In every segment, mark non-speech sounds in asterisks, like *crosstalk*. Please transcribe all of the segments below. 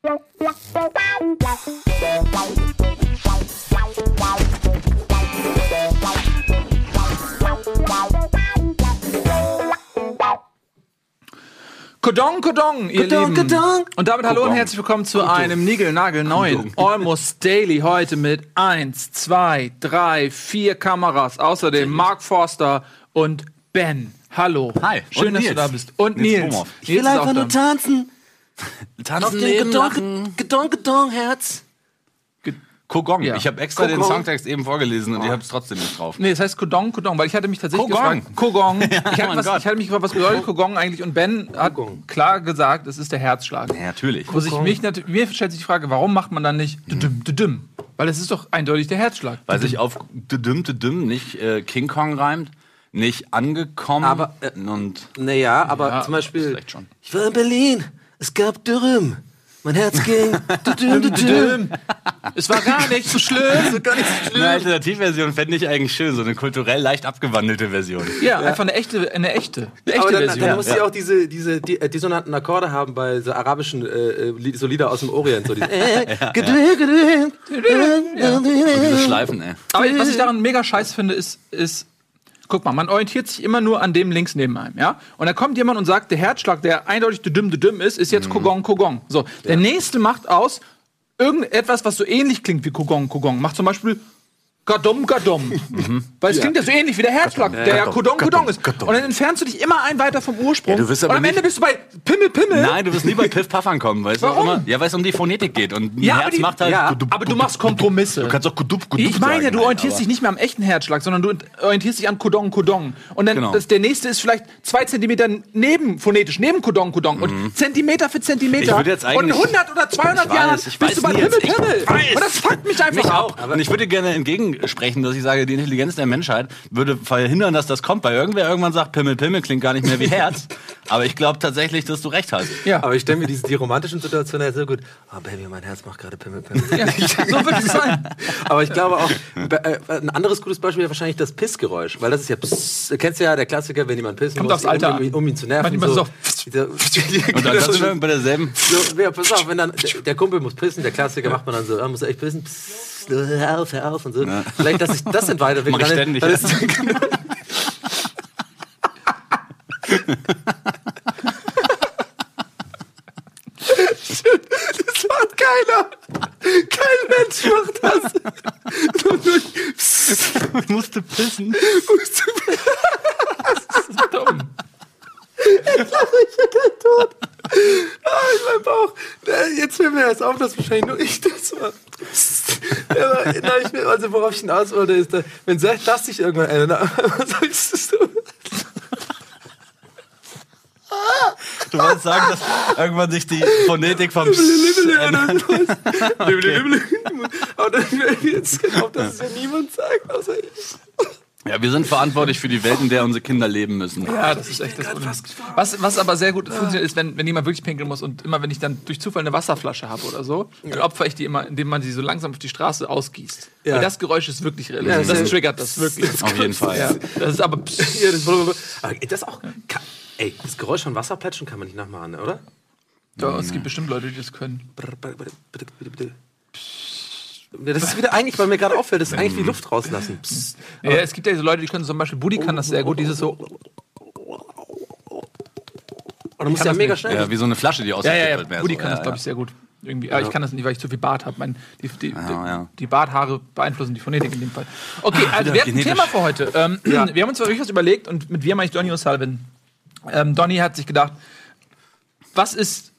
Kodong, Kodong, ihr Kodong, Lieben. Kodong. Und damit hallo und Kodong. herzlich willkommen zu einem Nigel-Nagel-neuen *laughs* Almost Daily. Heute mit 1, 2, 3, 4 Kameras. Außerdem Mark Forster und Ben. Hallo. Hi. Schön, Und dass du Nils. da bist. Und Nils Nils. Ich will auch einfach nur da. Tanzen. Auf dem leben, Gedong, lachen. Gedong, Gedong, Herz. Kogong. Ja. Ich habe extra den Kogong. Songtext eben vorgelesen und ihr habt es trotzdem nicht drauf. Nee, es heißt Kodong, Kodong, weil ich hatte mich tatsächlich Kogong. gefragt. Kogong. *laughs* ich, hatte was, ich hatte mich gefragt, was bedeutet Kogong eigentlich? Und Ben hat Kogong. klar gesagt, es ist der Herzschlag. Ja, natürlich. Wo sich mich nat- mir stellt sich die Frage, warum macht man dann nicht düdüm, düdüm? Weil es ist doch eindeutig der Herzschlag. Weil sich auf düdüm, düdüm nicht äh, King Kong reimt, nicht angekommen Aber, äh, und Naja, aber Ja, zum Beispiel, vielleicht schon. ich war in Berlin, es gab Dürüm. Mein Herz ging. *laughs* Düdüm, düdüm. Es war gar nicht so schlimm. Gar nicht so schlimm. eine Alternativversion fände ich eigentlich schön, so eine kulturell leicht abgewandelte Version. Ja, einfach eine echte, eine echte, eine echte Aber dann, Version. dann muss Ja. sie auch diese, diese die, äh, dissonanten Akkorde haben bei so arabischen äh, äh, so Lieder aus dem Orient. So diese, *laughs* Und diese Schleifen, ey. Aber was ich daran mega scheiße finde, ist, ist, guck mal, man orientiert sich immer nur an dem links neben einem, ja? Und dann kommt jemand und sagt, der Herzschlag, der eindeutig düdüm, düdüm ist, ist jetzt Kogong, Kogong. So, der nächste macht aus irgendetwas, was so ähnlich klingt wie Kogong, Kogong. Macht zum Beispiel Gadom, Gadom. *laughs* Weil es klingt ja so ähnlich wie der Herzschlag, der ja Kodong, Kodong ist. Gadom. Und dann entfernst du dich immer ein weiter vom Ursprung. Ja, du wirst und aber am Ende bist du bei Pimmel, Pimmel. Nein, du wirst nie bei Piff Puff ankommen, weißt Warum? du? Immer, ja, weil es um die Phonetik geht. Und ein Ja, aber Herz die- macht halt. ja, aber du machst Kompromisse. Du kannst auch gudup, gudup Ich meine, sagen, du nein, orientierst aber- dich nicht mehr am echten Herzschlag, sondern du orientierst dich an Kodong, Kodong. Und dann Genau. das, der nächste ist vielleicht zwei Zentimeter neben, phonetisch, neben Kodong, Kodong. Und Zentimeter für Zentimeter. Mhm. Ich würde jetzt und eigentlich- in 100 oder 200 Ich weiß, Jahren ich bist du bei Pimmel, Pimmel. Und das fuckt mich einfach ab. Und ich würde gerne entgegensprechen, dass ich sage, die Intelligenz der Menschheit würde verhindern, dass das kommt, weil irgendwer irgendwann sagt, Pimmel, Pimmel klingt gar nicht mehr wie Herz. *laughs* Aber ich glaube tatsächlich, dass du recht hast. Ja. Aber ich stelle mir diese, die romantischen Situationen ja sehr gut. Oh Baby, mein Herz macht gerade Pimmel, Pimmel. Ja, *laughs* so wird es sein. Aber ich glaube auch, äh, ein anderes gutes Beispiel wäre wahrscheinlich das Pissgeräusch. Weil das ist ja, pss, kennst du ja, der Klassiker, wenn jemand pissen Kommt muss, aufs Alter um, an. um ihn zu nerven. Manchmal so. ist Dieser- *laughs* Und dann kannst du bei derselben. So, ja, pass auf, wenn dann der, der Kumpel muss pissen, der Klassiker macht man dann so, ah, muss er echt pissen, Psst, hör auf, hör auf und so. Vielleicht, dass sich das dann weiterentwickelt. Mach ich Dann- ständig, dann ja. ist- Das macht keiner. Kein Mensch macht das. Nur durch- Psst, musste pissen. musst du Dumm. tot. Ah, in meinem Bauch. Äh, Jetzt fällt mir erst auf, dass wahrscheinlich nur ich das war. Nein, also worauf ich hinaus wollte, ist, da, wenn das sich irgendwann ändert, *laughs* was sagst du? Du wolltest sagen, dass irgendwann sich die Phonetik vom ändert. *laughs* Aber dann jetzt genau, dass es ja niemand sagt, außer ich. Ja, wir sind verantwortlich für die Welt, in der unsere Kinder leben müssen. Ja, das ist echt das Problem. Was, was aber sehr gut funktioniert, ist, wenn, wenn jemand wirklich pinkeln muss und immer, wenn ich dann durch Zufall eine Wasserflasche habe oder so, dann opfer ich die immer, indem man sie so langsam auf die Straße ausgießt. Ja. Weil das Geräusch ist wirklich Ja, realistisch. das das triggert das wirklich. Auf jeden Fall. Ja, das ist aber. Ja, das, aber das auch. Kann, ey, das Geräusch von Wasserplätschern kann man nicht nachmachen, oder? Ja, es gibt bestimmt Leute, die das können. Brr, bitte, bitte, bitte. Das ist wieder eigentlich, weil mir gerade auffällt, das ist eigentlich wie Luft rauslassen. Psst. Ja, es gibt ja so Leute, die können zum Beispiel, Buddy kann das sehr gut, dieses so. Und du musst kann ja mega nicht. schnell. Ja, wie so eine Flasche, die Ja, ja, ja. wird. mehr Buddy so. kann ja, das, glaube ich, sehr gut. Irgendwie. Aber ich kann das nicht, weil ich zu viel Bart habe. Mein, die, die, Ja, ja. die Barthaare beeinflussen die Phonetik in dem Fall. Okay, also wieder wir hatten ein genetisch. Thema für heute. Ähm, *clears throat* Wir haben uns wirklich was überlegt und mit wir meine ich Donny O'Sullivan. Ähm, Donny hat sich gedacht, was ist,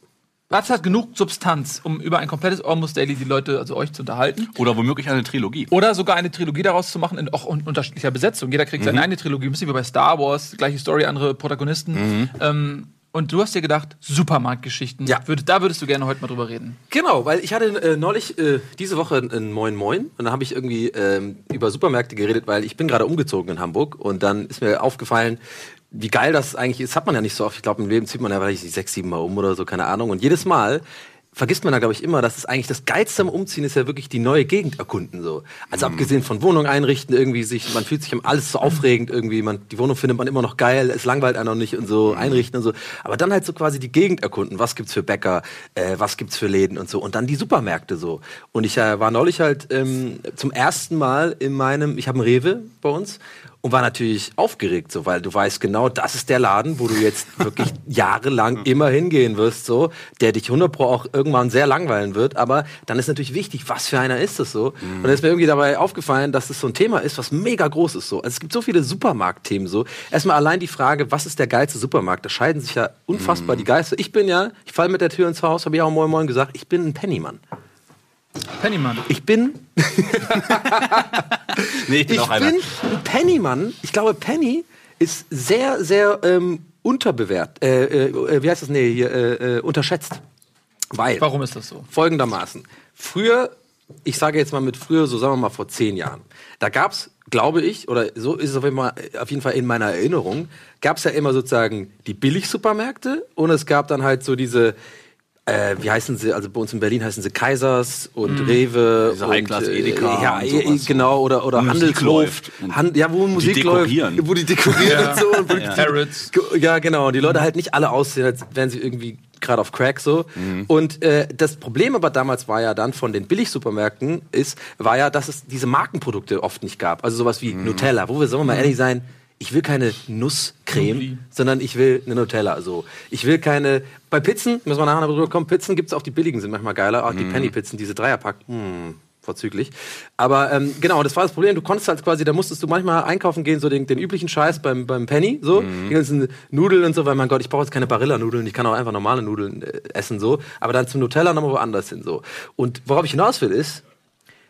was hat genug Substanz, um über ein komplettes Almost Daily die Leute, also euch zu unterhalten? Oder womöglich eine Trilogie. Oder sogar eine Trilogie daraus zu machen, in auch un unterschiedlicher Besetzung. Jeder kriegt Mhm. seine eine Trilogie, ein bisschen wie bei Star Wars, gleiche Story, andere Protagonisten. Mhm. Ähm, und du hast dir gedacht, Supermarktgeschichten. Ja. Würde, da würdest du gerne heute mal drüber reden. Genau, weil ich hatte äh, neulich äh, diese Woche ein Moin Moin und da habe ich irgendwie ähm, über Supermärkte geredet, weil ich bin gerade umgezogen in Hamburg und dann ist mir aufgefallen, wie geil das eigentlich ist. Hat man ja nicht so oft. Ich glaube, im Leben zieht man ja weiß ich, sechs, sieben Mal um oder so, keine Ahnung. Und jedes Mal vergisst man da, glaube ich, immer, dass es eigentlich das Geilste am Umziehen ist ja wirklich die neue Gegend erkunden. So. Also abgesehen von Wohnung einrichten, irgendwie sich, man fühlt sich am alles so aufregend irgendwie, man, die Wohnung findet man immer noch geil, es langweilt einen noch nicht und so einrichten und so. Aber dann halt so quasi die Gegend erkunden. Was gibt's für Bäcker, äh, was gibt's für Läden und so. Und dann die Supermärkte so. Und ich äh, war neulich halt ähm, zum ersten Mal in meinem, ich habe einen Rewe bei uns und war natürlich aufgeregt, so, weil du weißt genau, das ist der Laden, wo du jetzt *laughs* wirklich jahrelang immer hingehen wirst, so, der dich 100 pro auch irgendwann sehr langweilen wird, aber dann ist natürlich wichtig, was für einer ist das so. Und dann ist mir irgendwie dabei aufgefallen, dass es so ein Thema ist, was mega groß ist, so. Also es gibt so viele Supermarktthemen, so. Erstmal allein die Frage, was ist der geilste Supermarkt? Da scheiden sich ja unfassbar die Geister. Ich bin ja, ich falle mit der Tür ins Haus, habe ich auch Moin Moin gesagt, ich bin ein Pennymann. Pennyman. Ich bin *laughs* Nee, ich bin Ich auch einer. bin ein Pennymann. Ich glaube, Penny ist sehr, sehr ähm, unterbewertet. Äh, äh, wie heißt das? Nee, hier, äh, äh, unterschätzt. Weil, Warum ist das so? folgendermaßen. Früher, ich sage jetzt mal mit früher, so sagen wir mal vor zehn Jahren, da gab's, glaube ich, oder so ist es auf jeden Fall, auf jeden Fall in meiner Erinnerung, gab's ja immer sozusagen die Billigsupermärkte und es gab dann halt so diese, äh, wie heißen sie, also bei uns in Berlin heißen sie Kaisers und Rewe. Diese und, High-Class äh, Edeka Ja, und sowas. genau, oder, oder Handelshof. Hand, ja, wo Musik dekorieren. läuft, wo die dekorieren und so. Und wo die, Carrots. Ge- Ja, genau. Und die Leute halt nicht alle aussehen, als wären sie irgendwie gerade auf Crack so. Und äh, das Problem aber damals war ja dann von den Billigsupermärkten ist, war ja, dass es diese Markenprodukte oft nicht gab. Also sowas wie Nutella, wo wir, sollen wir mal ehrlich sein, ich will keine Nusscreme, sondern ich will eine Nutella. Also ich will keine. Bei Pizzen, müssen wir nachher noch drüber kommen, Pizzen gibt's auch die billigen, sind manchmal geiler. Auch die Penny-Pizzen, diese Dreierpack. Hm, vorzüglich. Aber ähm, genau, das war das Problem. Du konntest halt quasi, da musstest du manchmal einkaufen gehen, so den, den üblichen Scheiß beim, beim Penny, so. Die ganzen Nudeln und so, weil mein Gott, ich brauche jetzt keine Barilla-Nudeln, ich kann auch einfach normale Nudeln äh, essen, so. Aber dann zum Nutella nochmal woanders hin, so. Und worauf ich hinaus will, ist,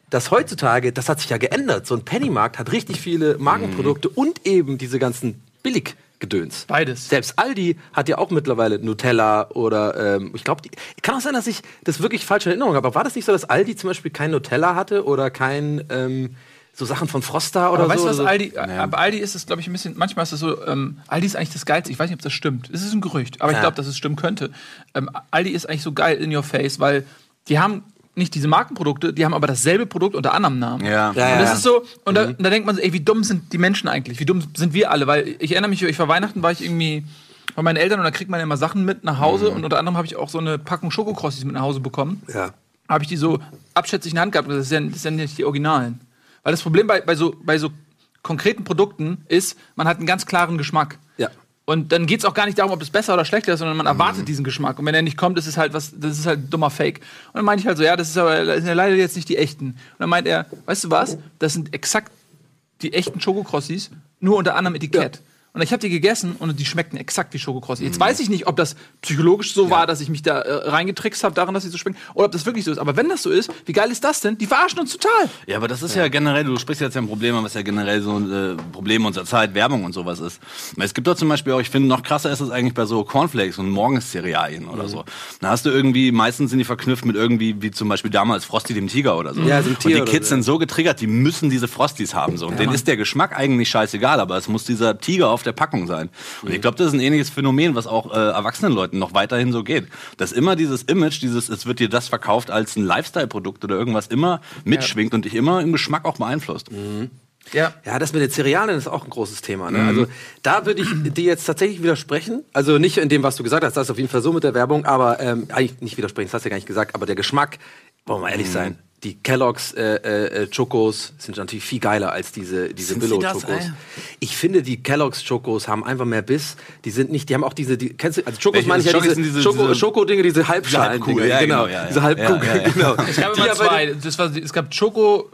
dass heutzutage, das hat sich ja geändert. So ein Pennymarkt hat richtig viele Markenprodukte und eben diese ganzen Billiggedöns. Beides. Selbst Aldi hat ja auch mittlerweile Nutella oder ähm, ich glaube, kann auch sein, dass ich das wirklich falsch in Erinnerung habe. Aber war das nicht so, dass Aldi zum Beispiel kein Nutella hatte oder kein ähm, so Sachen von Froster oder Aber weißt so? du, was oder so? Aldi, äh, bei Aldi ist es, glaube ich, ein bisschen, manchmal ist es so, ähm, Aldi ist eigentlich das Geilste. Ich weiß nicht, ob das stimmt. Es ist ein Gerücht, aber ich Ja. glaube, dass es stimmen könnte. Ähm, Aldi ist eigentlich so geil in your face, weil die haben nicht diese Markenprodukte, die haben aber dasselbe Produkt unter anderem Namen. Ja. Ja, und das ja. ist so, und da, da denkt man so, ey, wie dumm sind die Menschen eigentlich? Wie dumm sind wir alle? Weil ich erinnere mich, ich war Weihnachten, war ich irgendwie bei meinen Eltern und da kriegt man immer Sachen mit nach Hause und unter anderem habe ich auch so eine Packung Schokokrossis mit nach Hause bekommen Ja. habe ich die so abschätzig in der Hand gehabt. Das ja, das ja nicht die Originalen. Weil das Problem bei, bei, so, bei so konkreten Produkten ist, man hat einen ganz klaren Geschmack. Ja. Und dann geht es auch gar nicht darum, ob es besser oder schlechter ist, sondern man erwartet diesen Geschmack. Und wenn er nicht kommt, ist es halt was, das ist halt ein dummer Fake. Und dann meinte ich halt so, ja, das ist aber das sind ja leider jetzt nicht die echten. Und dann meint er, weißt du was? Das sind exakt die echten Schokokrossis, nur unter anderem Etikett. Und ich habe die gegessen und die schmeckten exakt wie Schokokrossi. Jetzt weiß ich nicht, ob das psychologisch so war, dass ich mich da äh, reingetrickst habe daran, dass sie so schmecken, oder ob das wirklich so ist. Aber wenn das so ist, wie geil ist das denn? Die verarschen uns total. Ja, aber das ist ja, generell, du sprichst jetzt ja ein Problem an, was ja generell so ein äh, Problem unserer Zeit, Werbung und sowas ist. Weil Es gibt doch zum Beispiel auch, ich finde, noch krasser ist es eigentlich bei so Cornflakes und Morgenscerealien oder so. Da hast du irgendwie, meistens sind die verknüpft mit irgendwie, wie zum Beispiel damals Frosty dem Tiger oder so. Ja, so ein und Tier die oder Kids so, sind so getriggert, die müssen diese Frosties haben so. Und denen ist der Geschmack eigentlich scheißegal, aber es muss dieser Tiger auf der Packung sein. Und ich glaube, das ist ein ähnliches Phänomen, was auch äh, erwachsenen Leuten noch weiterhin so geht. Dass immer dieses Image, dieses, es wird dir das verkauft als ein Lifestyle-Produkt oder irgendwas immer mitschwingt und dich immer im Geschmack auch beeinflusst. Ja. Ja, das mit den Cerealien ist auch ein großes Thema. Ne? Also da würde ich dir jetzt tatsächlich widersprechen. Also nicht in dem, was du gesagt hast, das ist auf jeden Fall so mit der Werbung, aber ähm, eigentlich nicht widersprechen, das hast du ja gar nicht gesagt, aber der Geschmack, wollen wir mal ehrlich sein, die Kellogg's äh, äh, Chocos sind natürlich viel geiler als diese diese Sind Billo Chocos. ey? Ich finde die Kellogg's Chocos haben einfach mehr Biss. Die sind nicht, die haben auch diese, die, kennst du, also Chocos meine ich ja diese, sind diese- Schoko, diese- Schoko-Dinge, diese Halbschalen, Halbkugel, Dinger, ja, genau, genau, ja, ja. diese Halbkugel, Ja, ja, ja. genau. Es gab Die immer aber- zwei. Das war, es gab Choco.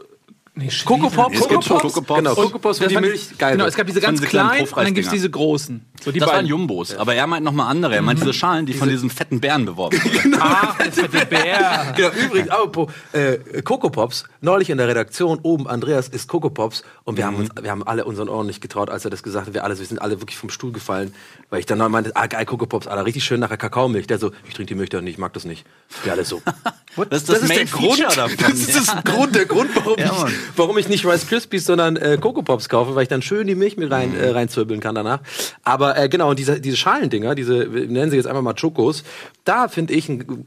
Nee, Coco Pops, Es Coco Pops, Coco Pops. genau, Und Coco Pops, Das die Milch geil Genau, es gab diese ganz diese kleinen und dann gibt es diese großen. So, die Das waren beiden. Jumbos, aber er meint nochmal andere. Er meint diese Schalen, die von diesen fetten Bären beworben *laughs* wurden. Ah, das fette Bär. Genau, übrigens, apropos, äh, Coco Pops, neulich in der Redaktion oben, Andreas ist Coco Pops und wir haben uns, wir haben alle unseren Ohren nicht getraut, als er das gesagt hat. Wir alle, wir sind alle wirklich vom Stuhl gefallen, weil ich dann noch meinte, ah geil, Coco Pops, Alter, richtig schön nachher Kakaomilch. Der so, ich trinke die Milch doch nicht, ich mag das nicht. Wir alle so, *laughs* Das ist das, Main der Grund, davon. *laughs* Das ist das Grund, der Grund, warum, ich, warum ich nicht Rice Krispies, sondern äh, Coco Pops kaufe, weil ich dann schön die Milch mit rein, äh, reinzwirbeln kann danach. Aber äh, genau, und diese, diese Schalendinger, diese, nennen sie jetzt einfach mal Chokos, da finde ich, ein-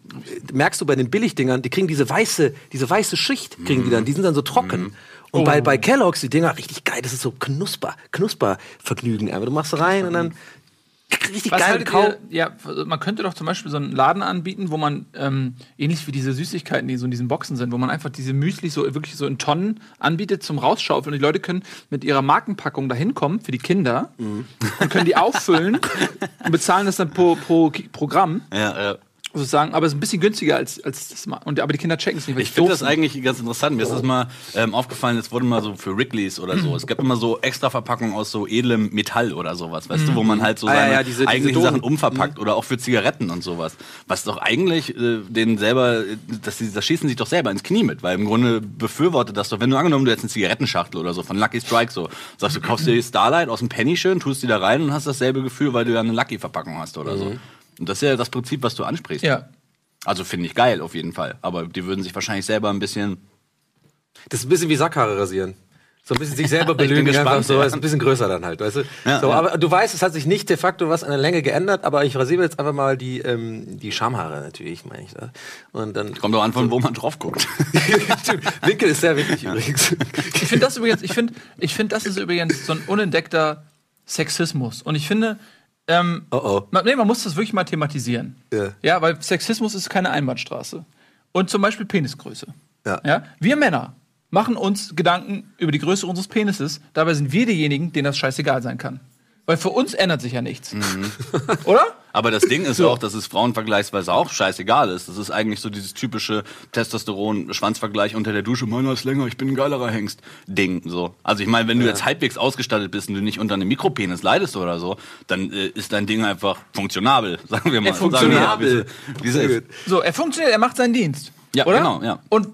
merkst du bei den Billigdingern, die kriegen diese weiße, diese weiße Schicht, kriegen die dann, die sind dann so trocken. Und bei, bei Kellogg's, die Dinger, richtig geil, das ist so Knusper, Knuspervergnügen. einfach. Du machst rein und dann *laughs* richtig Was geil haltet Kau. ihr, ja, man könnte doch zum Beispiel so einen Laden anbieten, wo man, ähm, ähnlich wie diese Süßigkeiten, die so in diesen Boxen sind, wo man einfach diese Müsli so wirklich so in Tonnen anbietet zum Rausschaufeln. Und die Leute können mit ihrer Markenpackung da hinkommen für die Kinder Mhm. und können die auffüllen *laughs* und bezahlen das dann pro, pro Programm. Ja, ja. Sozusagen, aber es ist ein bisschen günstiger als, als das. Und, aber die Kinder checken es nicht. Ich die finde das eigentlich ganz interessant. Mir ist das mal ähm, aufgefallen, es wurde mal so für Wrigley's oder so. Es gab immer so extra Verpackungen aus so edlem Metall oder sowas, weißt du, wo man halt so Ah, ja, seine ja, diese- diese eigentlichen Dosen. Sachen umverpackt oder auch für Zigaretten und sowas. Was doch eigentlich äh, denen selber, äh, das, das schießen sich doch selber ins Knie mit, weil im Grunde befürwortet das doch, wenn du angenommen, du hättest eine Zigarettenschachtel oder so von Lucky Strike so, sagst du, kaufst dir die Starlight aus dem Penny schön, tust die da rein und hast dasselbe Gefühl, weil du ja eine Lucky-Verpackung hast oder so. Und das ist ja das Prinzip, was du ansprichst. Ja. Also finde ich geil auf jeden Fall. Aber die würden sich wahrscheinlich selber ein bisschen. Das ist ein bisschen wie Sackhaare rasieren. So ein bisschen sich selber *laughs* bin belügen, gespannt, einfach so, ja. ist ein bisschen größer dann halt, weißt du? Ja, so, ja. aber du weißt, es hat sich nicht de facto was an der Länge geändert, aber ich rasiere jetzt einfach mal die, ähm, die Schamhaare natürlich, meine ich. Ne? Und dann Kommt doch an, von wo man drauf guckt. *laughs* Winkel ist sehr wichtig übrigens. Ich finde das übrigens, ich finde, ich finde, das ist übrigens so ein unentdeckter Sexismus. Und ich finde, ähm, Oh oh. man, nee, man muss das wirklich mal thematisieren. Ja. ja, weil Sexismus ist keine Einbahnstraße. Und zum Beispiel Penisgröße. Ja. Ja? Wir Männer machen uns Gedanken über die Größe unseres Penises, dabei sind wir diejenigen, denen das scheißegal sein kann. Weil für uns ändert sich ja nichts. Mhm. *laughs* Oder? Aber das Ding ist auch, dass es Frauen vergleichsweise auch scheißegal ist. Das ist eigentlich so dieses typische Testosteron-Schwanzvergleich unter der Dusche. Meiner ist länger, ich bin ein geilerer Hengst. Ding, so. Also ich meine, wenn du jetzt halbwegs ausgestattet bist und du nicht unter einem Mikropenis leidest oder so, dann äh, ist dein Ding einfach funktionabel, *laughs* sagen wir mal. Ja, funktionabel. Wir wie wie. So, er funktioniert, er macht seinen Dienst. Ja, oder? genau, ja. Und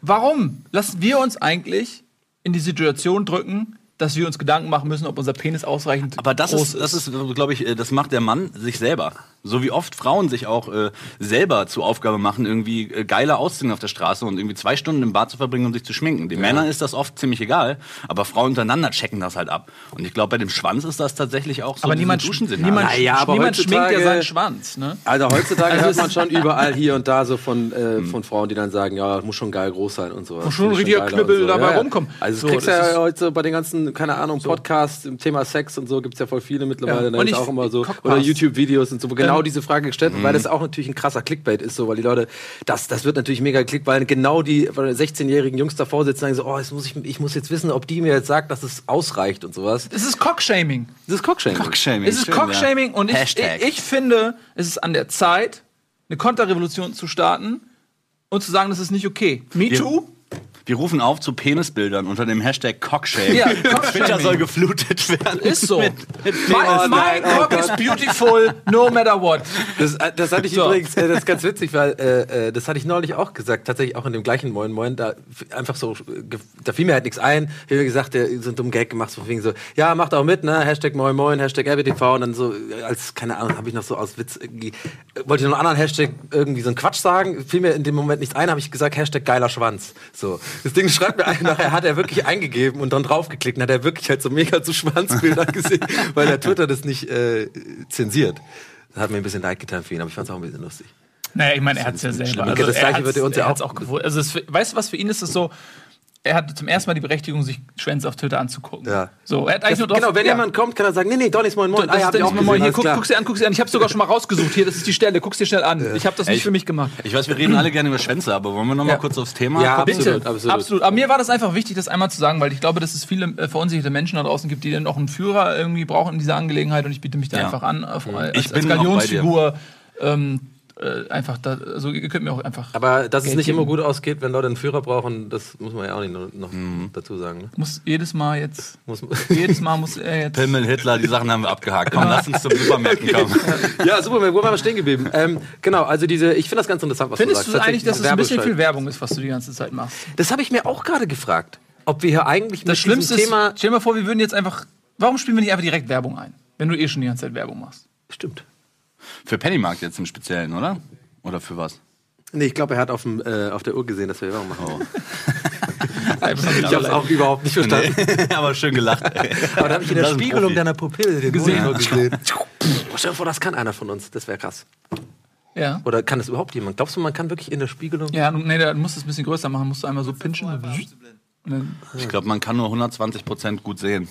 warum lassen wir uns eigentlich in die Situation drücken, dass wir uns Gedanken machen müssen, ob unser Penis ausreichend Aber das groß ist, das ist, glaube ich, äh, das macht der Mann sich selber. So wie oft Frauen sich auch äh, selber zur Aufgabe machen, irgendwie äh, geiler auszusehen auf der Straße und irgendwie zwei Stunden im Bad zu verbringen und sich zu schminken. Den Männern ist das oft ziemlich egal, aber Frauen untereinander checken das halt ab. Und ich glaube, bei dem Schwanz ist das tatsächlich auch so. Aber niemand, Duschensignale. niemand, Naja, aber niemand schminkt ja seinen Schwanz. Ne? Also heutzutage Also hört man *laughs* schon überall hier und da so von, äh, von Frauen, die dann sagen, ja, muss schon geil groß sein und so. Muss schon ein richtiger Knüppel dabei rumkommen. Also So, du kriegst das ja heute bei den ganzen, keine Ahnung, Podcasts im Thema Sex und so, gibt's ja voll viele mittlerweile. Ja. Und ist ich- auch immer so. Oder YouTube-Videos und so, wo genau Ähm, diese Frage gestellt wird, weil das auch natürlich ein krasser Clickbait ist, so, weil die Leute, das, das wird natürlich mega Klick, weil genau die 16-jährigen Jungs davor sitzen und sagen so, oh, jetzt muss ich, ich muss jetzt wissen, ob die mir jetzt sagt, dass es ausreicht und sowas. Es ist Cockshaming. Das ist Cockshaming. Cockshaming. Es ist schön, Cockshaming ja. und ich, ich, Hashtag. ich finde, es ist an der Zeit, eine Konterrevolution zu starten und zu sagen, das ist nicht okay. Me Too? Wir rufen auf zu Penisbildern unter dem Hashtag Cockshaming. Ja, *laughs* Twitter soll geflutet werden. Ist so. Mit, mit mein nein, oh Cock is beautiful, no matter what. Das, äh, das hatte ich So. übrigens, äh, das ist ganz witzig, weil äh, äh, das hatte ich neulich auch gesagt, tatsächlich auch in dem gleichen Moin Moin, da einfach so, da fiel mir halt nichts ein. Ich habe gesagt, der so einen dummen Gag gemacht, so wegen so, ja, macht auch mit, ne, Hashtag Moin Moin, Hashtag RBTV und dann so, als, keine Ahnung, habe ich noch so aus Witz irgendwie, wollte ich noch einen anderen Hashtag irgendwie so einen Quatsch sagen, fiel mir in dem Moment nichts ein, habe ich gesagt, Hashtag geiler Schwanz. So, das Ding schreibt mir ein, nachher hat er wirklich eingegeben und dann draufgeklickt und hat er wirklich halt so mega zu Schwanzbildern *laughs* gesehen, weil der Twitter das nicht äh, zensiert. Das hat mir ein bisschen leid getan für ihn, aber ich fand es auch ein bisschen lustig. Naja, ich meine, er hat es ja selber. Okay, das er Gleiche wird er uns ja auch- auch gewusst. Also es, weißt du, was für ihn ist es so? Er hatte zum ersten Mal die Berechtigung, sich Schwänze auf Twitter anzugucken. Ja. So, er hat eigentlich Das, nur drauf, genau, wenn ja. jemand kommt, kann er sagen, nee, nee, Donnys Moin Moin. Das Ah, ja, ist Dennis auch Moin, gesehen, hier, guck, klar. guck's dir an, guck's dir an. Ich habe sogar schon mal rausgesucht. Hier, das ist die Stelle. Guck's dir schnell an. Ich habe das nicht Ich- für mich gemacht. Ich weiß, wir reden alle gerne über Schwänze, aber wollen wir noch mal Ja. kurz aufs Thema Ja, kommen? absolut, Bitte. absolut. absolut. Aber mir war das einfach wichtig, das einmal zu sagen, weil ich glaube, dass es viele äh, verunsicherte Menschen da draußen gibt, die dann auch einen Führer irgendwie brauchen in dieser Angelegenheit und ich biete mich da Ja. einfach an, auf, als, Ich als bin dir. Galionsfigur. Ähm, äh, einfach da, also ihr könnt mir auch einfach. Aber dass es Geld nicht geben. immer gut ausgeht, wenn Leute einen Führer brauchen, das muss man ja auch nicht noch, Mhm. dazu sagen. Ne? muss jedes Mal jetzt. *laughs* Muss Jedes Mal muss er jetzt. Pimmel, Hitler, die Sachen haben wir abgehakt. Komm, lass uns zum Supermärkten kommen. *laughs* ja, super, wo waren wir stehen geblieben? Ähm, genau, also diese, ich finde das ganz interessant, was Findest du du sagst. eigentlich, dass es ein bisschen viel. Werbung ist, was du die ganze Zeit machst? Das habe ich mir auch gerade gefragt. Ob wir hier eigentlich Das mit Schlimmste diesem ist, Thema... stell dir mal vor, wir würden jetzt einfach. Warum spielen wir nicht einfach direkt Werbung ein? Wenn du eh schon die ganze Zeit Werbung machst. Stimmt. Für Pennymarkt jetzt im Speziellen, oder? Oder für was? Nee, ich glaube, er hat auf, dem, äh, auf der Uhr gesehen, dass wir Werbung machen. *laughs* Ich Ich habe es auch überhaupt nicht verstanden. *laughs* aber schön gelacht. Aber da habe ich in der Spiegelung Profi. deiner Pupille den Gesehen. Gesehen. Oh, stell dir vor, das kann einer von uns. Das wäre krass. Ja. Oder kann das überhaupt jemand? Glaubst du, man kann wirklich in der Spiegelung? Ja, nee, da musst du es ein bisschen größer machen. Musst du einmal so pinchen. Ich glaube, man kann nur 120 Prozent gut sehen.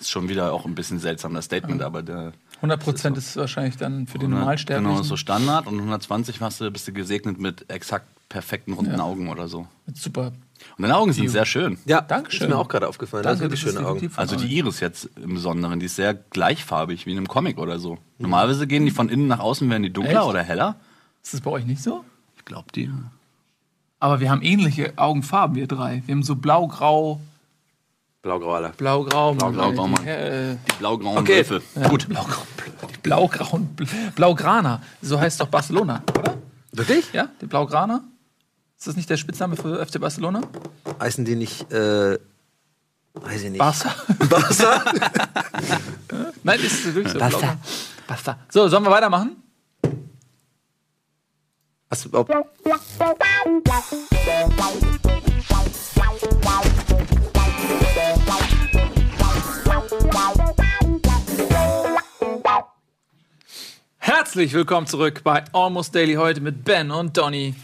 Ist schon wieder auch ein bisschen seltsam, das Statement, aber der 100% ist wahrscheinlich dann für den genau, Normalsterblichen. ist so Standard und 120 hast du, bist du gesegnet mit exakt perfekten runden Ja. Augen oder so. Mit super. Und deine Augen sind sehr schön. Ja, Dankeschön. Ist mir auch gerade aufgefallen. das sind schöne Augen. Also die Iris jetzt im Besonderen, die ist sehr gleichfarbig wie in einem Comic oder so. Normalerweise gehen die von innen nach außen, werden die dunkler Echt? oder heller. Ist das bei euch nicht so? Ich glaube die. Aber wir haben ähnliche Augenfarben, wir drei. Wir haben so blau-grau, Blau-grau alle. blau-grau, Blau-grau, Mann. Äh, Die blau-grauen Okay. Wölfe. Gut. Blau-grau, blau-grau, blaugrana. So heißt doch Barcelona, oder? Wirklich? Ja, die Blaugrana? Ist das nicht der Spitzname für FC Barcelona? Heißen die nicht, äh, weiß ich nicht. Barca? *laughs* Barca? *laughs* Nein, ist es wirklich so. Barca. Barca. So, sollen wir weitermachen? Hast du überhaupt Herzlich willkommen zurück bei Almost Daily heute mit Ben und Donny.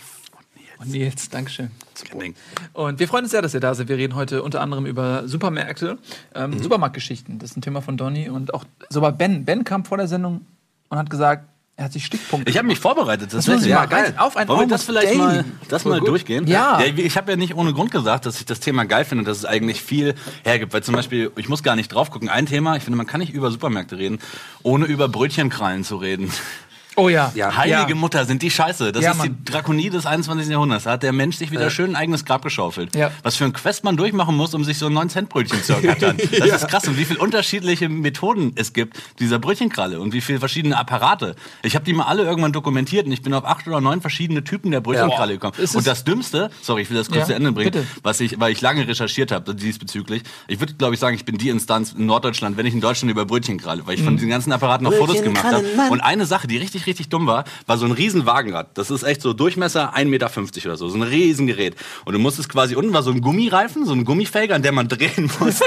Und Nils, Dankeschön. Ding. Und wir freuen uns sehr, dass ihr da seid. Wir reden heute unter anderem über Supermärkte, ähm, Supermarktgeschichten. Das ist ein Thema von Donny und auch sogar Ben. Ben kam vor der Sendung und hat gesagt, er hat sich Stichpunkte. Ich habe mich vorbereitet. Das wir ja, geil. auf ein Wollen wir das vielleicht Daily. mal, das mal durchgehen? Ja. Ich habe ja nicht ohne Grund gesagt, dass ich das Thema geil finde, dass es eigentlich viel hergibt. Weil zum Beispiel, ich muss gar nicht drauf gucken. Ein Thema, ich finde, man kann nicht über Supermärkte reden, ohne über Brötchenkrallen zu reden. Oh ja. Ja. Heilige Ja. Mutter, sind die scheiße. Das Ja, ist Mann. die Drakonie des 21. Jahrhunderts. Da hat der Mensch sich wieder schön ein eigenes Grab geschaufelt. Ja. Was für ein Quest man durchmachen muss, um sich so ein 9-Cent-Brötchen zu ergattern. *laughs* Das ist krass. Und wie viele unterschiedliche Methoden es gibt, dieser Brötchenkralle. Und wie viele verschiedene Apparate. Ich habe die mal alle irgendwann dokumentiert und ich bin auf acht oder neun verschiedene Typen der Brötchenkralle gekommen. Und das Dümmste, sorry, ich will das kurz zu Ende bringen, bitte. was ich, weil ich lange recherchiert habe diesbezüglich. Ich würde, glaube ich, sagen, ich bin die Instanz in Norddeutschland, wenn ich in Deutschland über Brötchenkralle, weil ich Mhm. von diesen ganzen Apparaten noch Fotos gemacht habe. Und eine Sache, die richtig, richtig dumm war, war so ein riesen Wagenrad. Das ist echt so Durchmesser 1,50 Meter oder so. So ein riesen Gerät. Und du musstest quasi, unten war so ein Gummireifen, so ein Gummifelger, an der man drehen musste.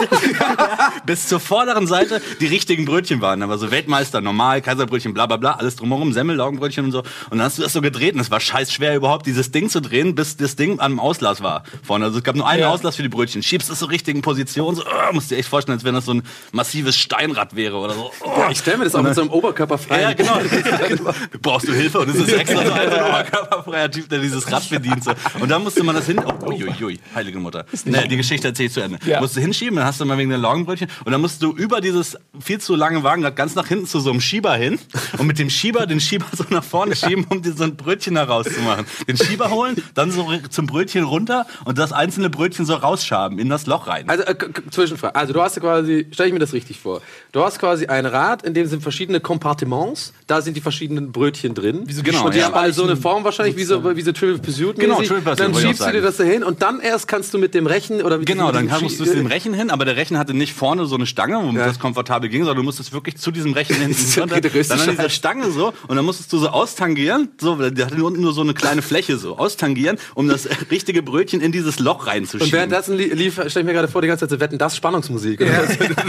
*laughs* Bis zur vorderen Seite die richtigen Brötchen waren. Da war so Weltmeister, normal, Kaiserbrötchen, bla bla bla, alles drumherum, Semmel, Laugenbrötchen und so. Und dann hast du das so gedreht und es war scheiß schwer überhaupt, dieses Ding zu drehen, bis das Ding am Auslass war. Vorne. Also es gab nur einen Ja. Auslass für die Brötchen. Schiebst es zur richtigen Position, so, oh, musst dir echt vorstellen, als wenn das so ein massives Steinrad wäre oder so. Oh. Ich stelle mir das auch mit so einem Oberkörper frei. Ja, genau. *laughs* *laughs* *laughs* Brauchst du Hilfe? Und es ist extra so ein oberkörperfreier Typ, der dieses Rad bedient. So. Und dann musste man das hin. Oh, uiuiui, heilige Mutter. Nee, die Geschichte erzähle ich zu Ende. Ja. Musst du hinschieben, dann hast du mal wegen der Laugenbrötchen. Und dann musst du über dieses viel zu lange Wagenrad ganz nach hinten zu so einem Schieber hin. Und mit dem Schieber den Schieber so nach vorne schieben, um dir so ein Brötchen herauszumachen. Den Schieber holen, dann so zum Brötchen runter und das einzelne Brötchen so rausschaben in das Loch rein. Also, äh, Zwischenfrage. Also, du hast quasi, stelle ich mir das richtig vor. Du hast quasi ein Rad, in dem sind verschiedene Kompartiments. Da sind die verschiedenen Brötchen drin. Wie so Genau, und die ja. haben alle so eine Form wahrscheinlich wie so, wie so Trivial Pursuit. Genau. Trivial Pursuit, Dann schiebst du dir das da hin und dann erst kannst du mit dem Rechen oder mit Genau, dann musst du es dem Rechen hin, aber der Rechen hatte nicht vorne so eine Stange, womit Ja. das komfortabel ging, sondern du musstest wirklich zu diesem Rechen *laughs* hin. ja dann an dieser. Stange so und dann musstest du so austangieren, so, der hatte unten nur so eine kleine Fläche so, austangieren, um das richtige Brötchen in dieses Loch reinzuschieben. Und währenddessen li- lief, stelle ich mir gerade vor, die ganze Zeit wetten, das Spannungsmusik. Ja.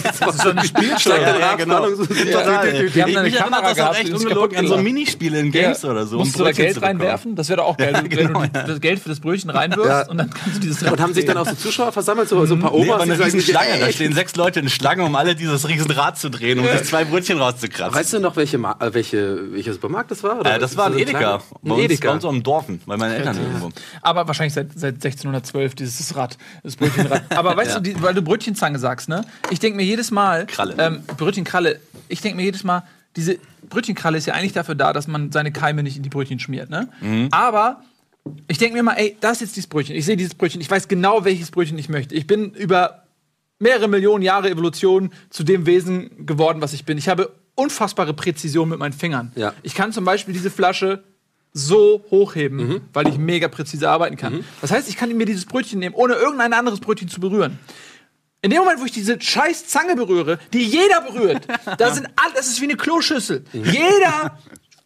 Das war so eine Spielshow. Ja, ja, genau. Spannungsmusik. Total. Die- die haben Ich- eine Kamera das auch gehabt, echt die ist ungelogen so. Minispiele in Games oder so. um Musst du da Geld reinwerfen? Das wäre doch auch geil, *laughs* wenn genau, du das Geld für das Brötchen reinwirfst Ja. und dann kannst du dieses Und haben sich dann auch so Zuschauer versammelt, so, so ein paar Nee, Omas, aber eine riesen Schlange. Da stehen sechs Leute in Schlange, um alle dieses riesen Rad zu drehen, um sich zwei Brötchen rauszukratzen. Weißt du noch, welche, Ma äh, welche, welcher Supermarkt das war? Oder Äh, das war ein so Edeka. Bei Ein uns, Edeka. bei uns am Dorfen, weil meine Eltern irgendwo. Aber wahrscheinlich seit, seit 1612 dieses Rad, das Brötchenrad. *laughs* Aber weißt Ja. du, die, weil du Brötchenzange sagst, ne? Ich denke mir jedes Mal, Kralle. Ähm, Brötchenkralle. Ich denke mir jedes Mal, diese Brötchenkralle ist ja eigentlich dafür da, dass man seine Keime nicht in die Brötchen schmiert, ne? Mhm. Aber ich denke mir mal, ey, das ist jetzt dieses Brötchen. Ich sehe dieses Brötchen. Ich weiß genau, welches Brötchen ich möchte. Ich bin über mehrere Millionen Jahre Evolution zu dem Wesen geworden, was ich bin. Ich habe unfassbare Präzision mit meinen Fingern. Ja. Ich kann zum Beispiel diese Flasche so hochheben, weil ich mega präzise arbeiten kann. Das heißt, ich kann mir dieses Brötchen nehmen, ohne irgendein anderes Brötchen zu berühren. In dem Moment, wo ich diese scheiß Zange berühre, die jeder berührt, *laughs* da sind all, das ist wie eine Kloschüssel. Jeder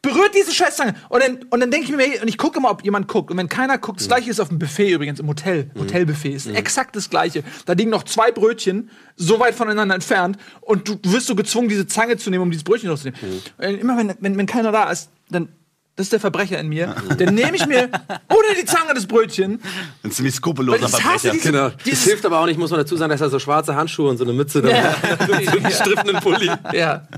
berührt diese Scheißzange. Und dann, und dann denke ich mir, und ich gucke mal, ob jemand guckt. Und wenn keiner guckt, das gleiche ist auf dem Buffet übrigens, im Hotel. Hotelbuffet ist exakt das gleiche. Da liegen noch zwei Brötchen, so weit voneinander entfernt. Und du, du wirst so gezwungen, diese Zange zu nehmen, um dieses Brötchen rauszunehmen. Und Immer wenn, wenn, wenn keiner da ist, dann. Das ist der Verbrecher in mir. Dann nehme ich mir ohne die Zange das Brötchen. Ein ziemlich skrupelloser ich hasse Verbrecher. diese- Genau. Das hilft aber auch nicht, muss man dazu sagen, dass er so schwarze Handschuhe und so eine Mütze Ja. hat. und *laughs* so einen striffenden Pulli. Ja.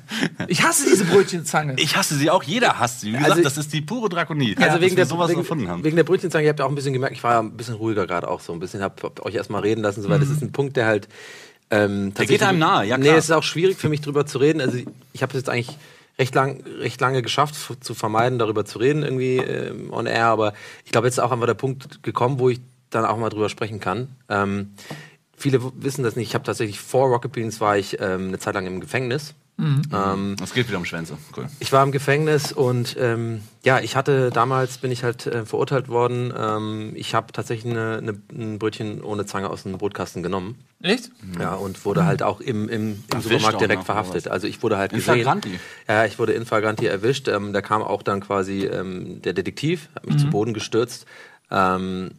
Ich hasse diese Brötchenzange. Ich hasse sie auch, jeder hasst sie. Wie gesagt, Also- das ist die pure Drakonie. Also dass wegen wir der, sowas wegen, erfunden haben. wegen der Brötchenzange, ihr habt ja auch ein bisschen gemerkt, ich war ja ein bisschen ruhiger gerade auch so ein bisschen, hab, hab euch erstmal reden lassen, so, weil das ist ein Punkt, der halt ähm, Der geht einem nahe, ja, Nee, klar. es ist auch schwierig für mich drüber zu reden. Also ich habe es jetzt eigentlich recht lang, recht lange geschafft, zu vermeiden, darüber zu reden irgendwie ähm, on air, aber ich glaube, jetzt ist auch einfach der Punkt gekommen, wo ich dann auch mal drüber sprechen kann. Ähm, viele wissen das nicht. Ich habe tatsächlich vor Rocket Beans war ich ähm, eine Zeit lang im Gefängnis. Ähm, Es geht wieder um Schwänze. Cool. ich war im Gefängnis und ähm, ja, ich hatte damals bin ich halt äh, verurteilt worden. Ähm, ich habe tatsächlich eine, eine, ein Brötchen ohne Zange aus dem Brotkasten genommen. Echt? Ja, und wurde halt auch im, im, im Supermarkt direkt verhaftet. Also ich wurde halt In gesehen. flagranti? Ja, ich wurde in flagranti erwischt. Ähm, da kam auch dann quasi ähm, der Detektiv, hat mich zu Boden gestürzt, ähm,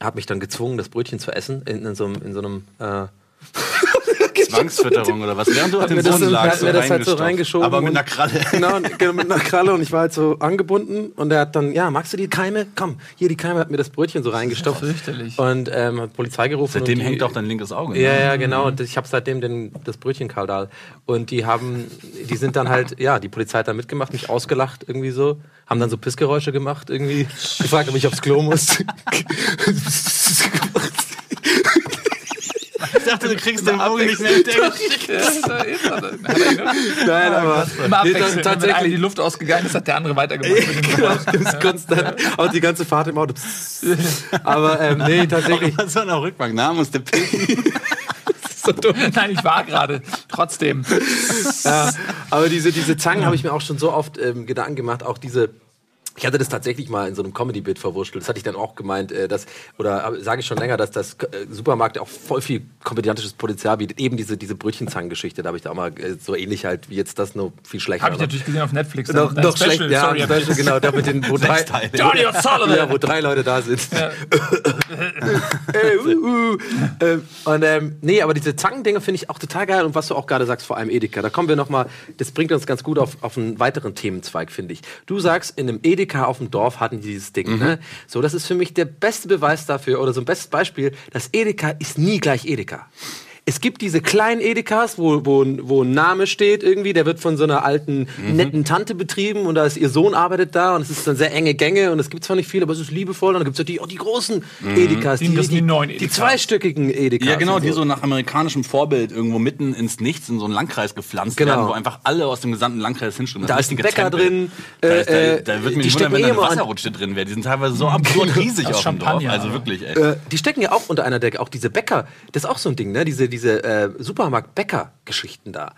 hat mich dann gezwungen, das Brötchen zu essen in, in so einem, in so einem äh, *laughs* Zwangsfütterung oder was? Während du auf dem Boden so- lagst, mir das halt so reingeschoben Aber mit einer Kralle. *laughs* Genau, genau, mit einer Kralle und ich war halt so angebunden und er hat dann, ja, magst du die Keime? Komm, hier die Keime, hat mir das Brötchen so reingestopft. fürchterlich. Und ähm, hat Polizei gerufen. Seitdem und die, hängt auch dein linkes Auge. Ja, ne? ja, genau. Und ich habe seitdem den, das Brötchen Kaldal. Und die haben, die sind dann halt, ja, die Polizei hat da mitgemacht, mich ausgelacht irgendwie so, haben dann so Pissgeräusche gemacht irgendwie, *laughs* gefragt, ob ich aufs Klo muss. *laughs* Ich dachte, du kriegst den Augen nicht mehr entdeckt. *laughs* Nein, aber Immer nee, abwechselnd. Wenn einem die tatsächlich. Luft ausgegangen ist, hat der andere weitergemacht. Genau, das ist konstant. Auch die ganze Fahrt im Auto. Aber ähm, nee, *laughs* tatsächlich. So an der Rückbank, na, musste pinken. So dumm. Nein, ich war gerade. Trotzdem. Ja, aber diese, diese Zangen habe ich mir auch schon so oft ähm, Gedanken gemacht, auch diese. Ich hatte das tatsächlich mal in so einem Comedy-Bit verwurschtelt. Das hatte ich dann auch gemeint, äh, dass, oder sage ich schon länger, dass das äh, Supermarkt auch voll viel komödiantisches Potenzial bietet. Eben diese, diese Brötchenzangengeschichte, da habe ich da auch mal äh, so ähnlich halt wie jetzt das, nur viel schlechter. Habe ich natürlich gesehen auf Netflix. Noch, Dein noch schlecht, ja, sorry, Special, genau, da mit den, wo *laughs* drei. Johnny O'Sullivan. *laughs* ja, wo drei Leute da sind. *laughs* äh, uh, uh. Ähm, und ähm, nee, aber diese Zangendinger finde ich auch total geil und was du auch gerade sagst, vor allem Edeka, da kommen wir noch mal, das bringt uns ganz gut auf, auf einen weiteren Themenzweig, finde ich. Du sagst, in einem Edeka auf dem Dorf hatten die dieses Ding, ne? So, das ist für mich der beste Beweis dafür oder so ein bestes Beispiel, dass Edeka ist nie gleich Edeka. Es gibt diese kleinen Edekas, wo, wo, wo ein Name steht irgendwie, der wird von so einer alten, netten Tante betrieben und da ist ihr Sohn arbeitet da und es ist dann sehr enge Gänge und es gibt zwar nicht viel, aber es ist liebevoll und dann gibt es die, oh, die großen Edekas, Die- sind die neuen die Edekas. zweistöckigen Edekas. Ja, genau, und die so nach amerikanischem Vorbild irgendwo mitten ins Nichts in so einen Landkreis gepflanzt Genau. werden, wo einfach alle aus dem gesamten Landkreis hinströmen. Da ist ein Bäcker drin, Da, ist, da, äh, da die mich stecken wundern, wenn eh da eine an- Wasserrutsche drin wäre. Die sind teilweise so *laughs* absurd riesig Aus auf dem Dorf. Also wirklich, ey. Äh, die stecken ja auch unter einer Decke. Auch diese Bäcker, das ist auch so ein Ding, ne? Diese, diese äh, Supermarkt-Bäcker-Geschichten da.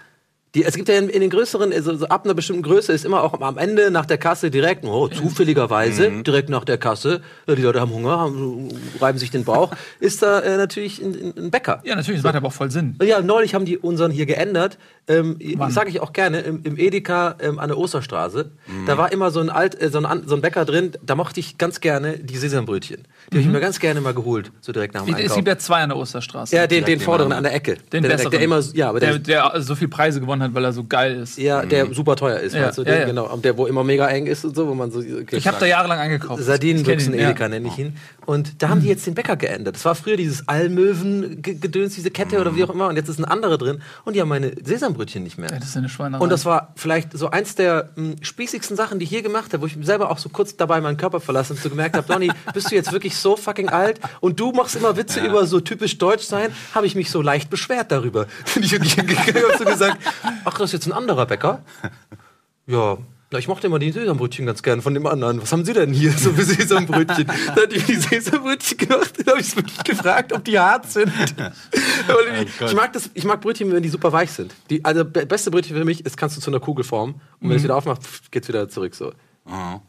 Die, es gibt ja in, in den größeren, also so ab einer bestimmten Größe ist immer auch am Ende nach der Kasse direkt, oh, zufälligerweise, Mhm. direkt nach der Kasse, die Leute haben Hunger, haben, reiben sich den Bauch, *laughs* ist da äh, natürlich ein, ein- Bäcker. Ja, natürlich, das macht aber auch voll Sinn. Ja, neulich haben die unseren hier geändert. Ähm? Sage ich auch gerne, im, im Edeka ähm, an der Osterstraße. Mhm. Da war immer so ein, alt, äh, so, ein, so ein Bäcker drin, da mochte ich ganz gerne die Sesambrötchen. Die habe ich mir ganz gerne mal geholt, so direkt nach dem Es Einkauf. gibt ja zwei an der Osterstraße. Ja, den, den direkt vorderen an der Ecke. den der, besseren. der, der immer, ja, aber der, der, der so viel Preise gewonnen hat, weil er so geil ist. ja, der super teuer ist. Ja, weißt du, ja, den, ja. Genau, und der, wo immer mega eng ist und so, wo man so. Okay, Ich habe da jahrelang eingekauft. Kenn Sardinenbüchsen ihn, ja. Edeka nenne ich ihn. Und da haben die jetzt den Bäcker geändert. Das war früher dieses Almöwen-Gedöns, diese Kette oder wie auch immer. Und jetzt ist ein anderer drin. Und die haben meine Sesambrötchen nicht mehr. Ja, das ist eine Schweinerei. Und das war vielleicht so eins der mh, spießigsten Sachen, die ich hier gemacht habe, wo ich selber auch so kurz dabei meinen Körper verlassen und so gemerkt habe, Donny, *laughs* bist du jetzt wirklich so fucking alt und du machst immer Witze über so typisch deutsch sein, habe ich mich so leicht beschwert darüber. *laughs* Und ich, ich habe so gesagt, ach, das ist jetzt ein anderer Bäcker? Ja, na, ich mochte immer die Sesambrötchen ganz gern von dem anderen. Was haben Sie denn hier so für Sesambrötchen? *laughs* da hat die die Sesambrötchen gemacht, dann habe ich wirklich gefragt, ob die hart sind. *laughs* Gott. ich, mag das, ich mag Brötchen, wenn die super weich sind. Die, also be- beste Brötchen für mich ist, kannst du zu einer Kugel formen und wenn du es wieder aufmachst, pff, geht's wieder zurück so.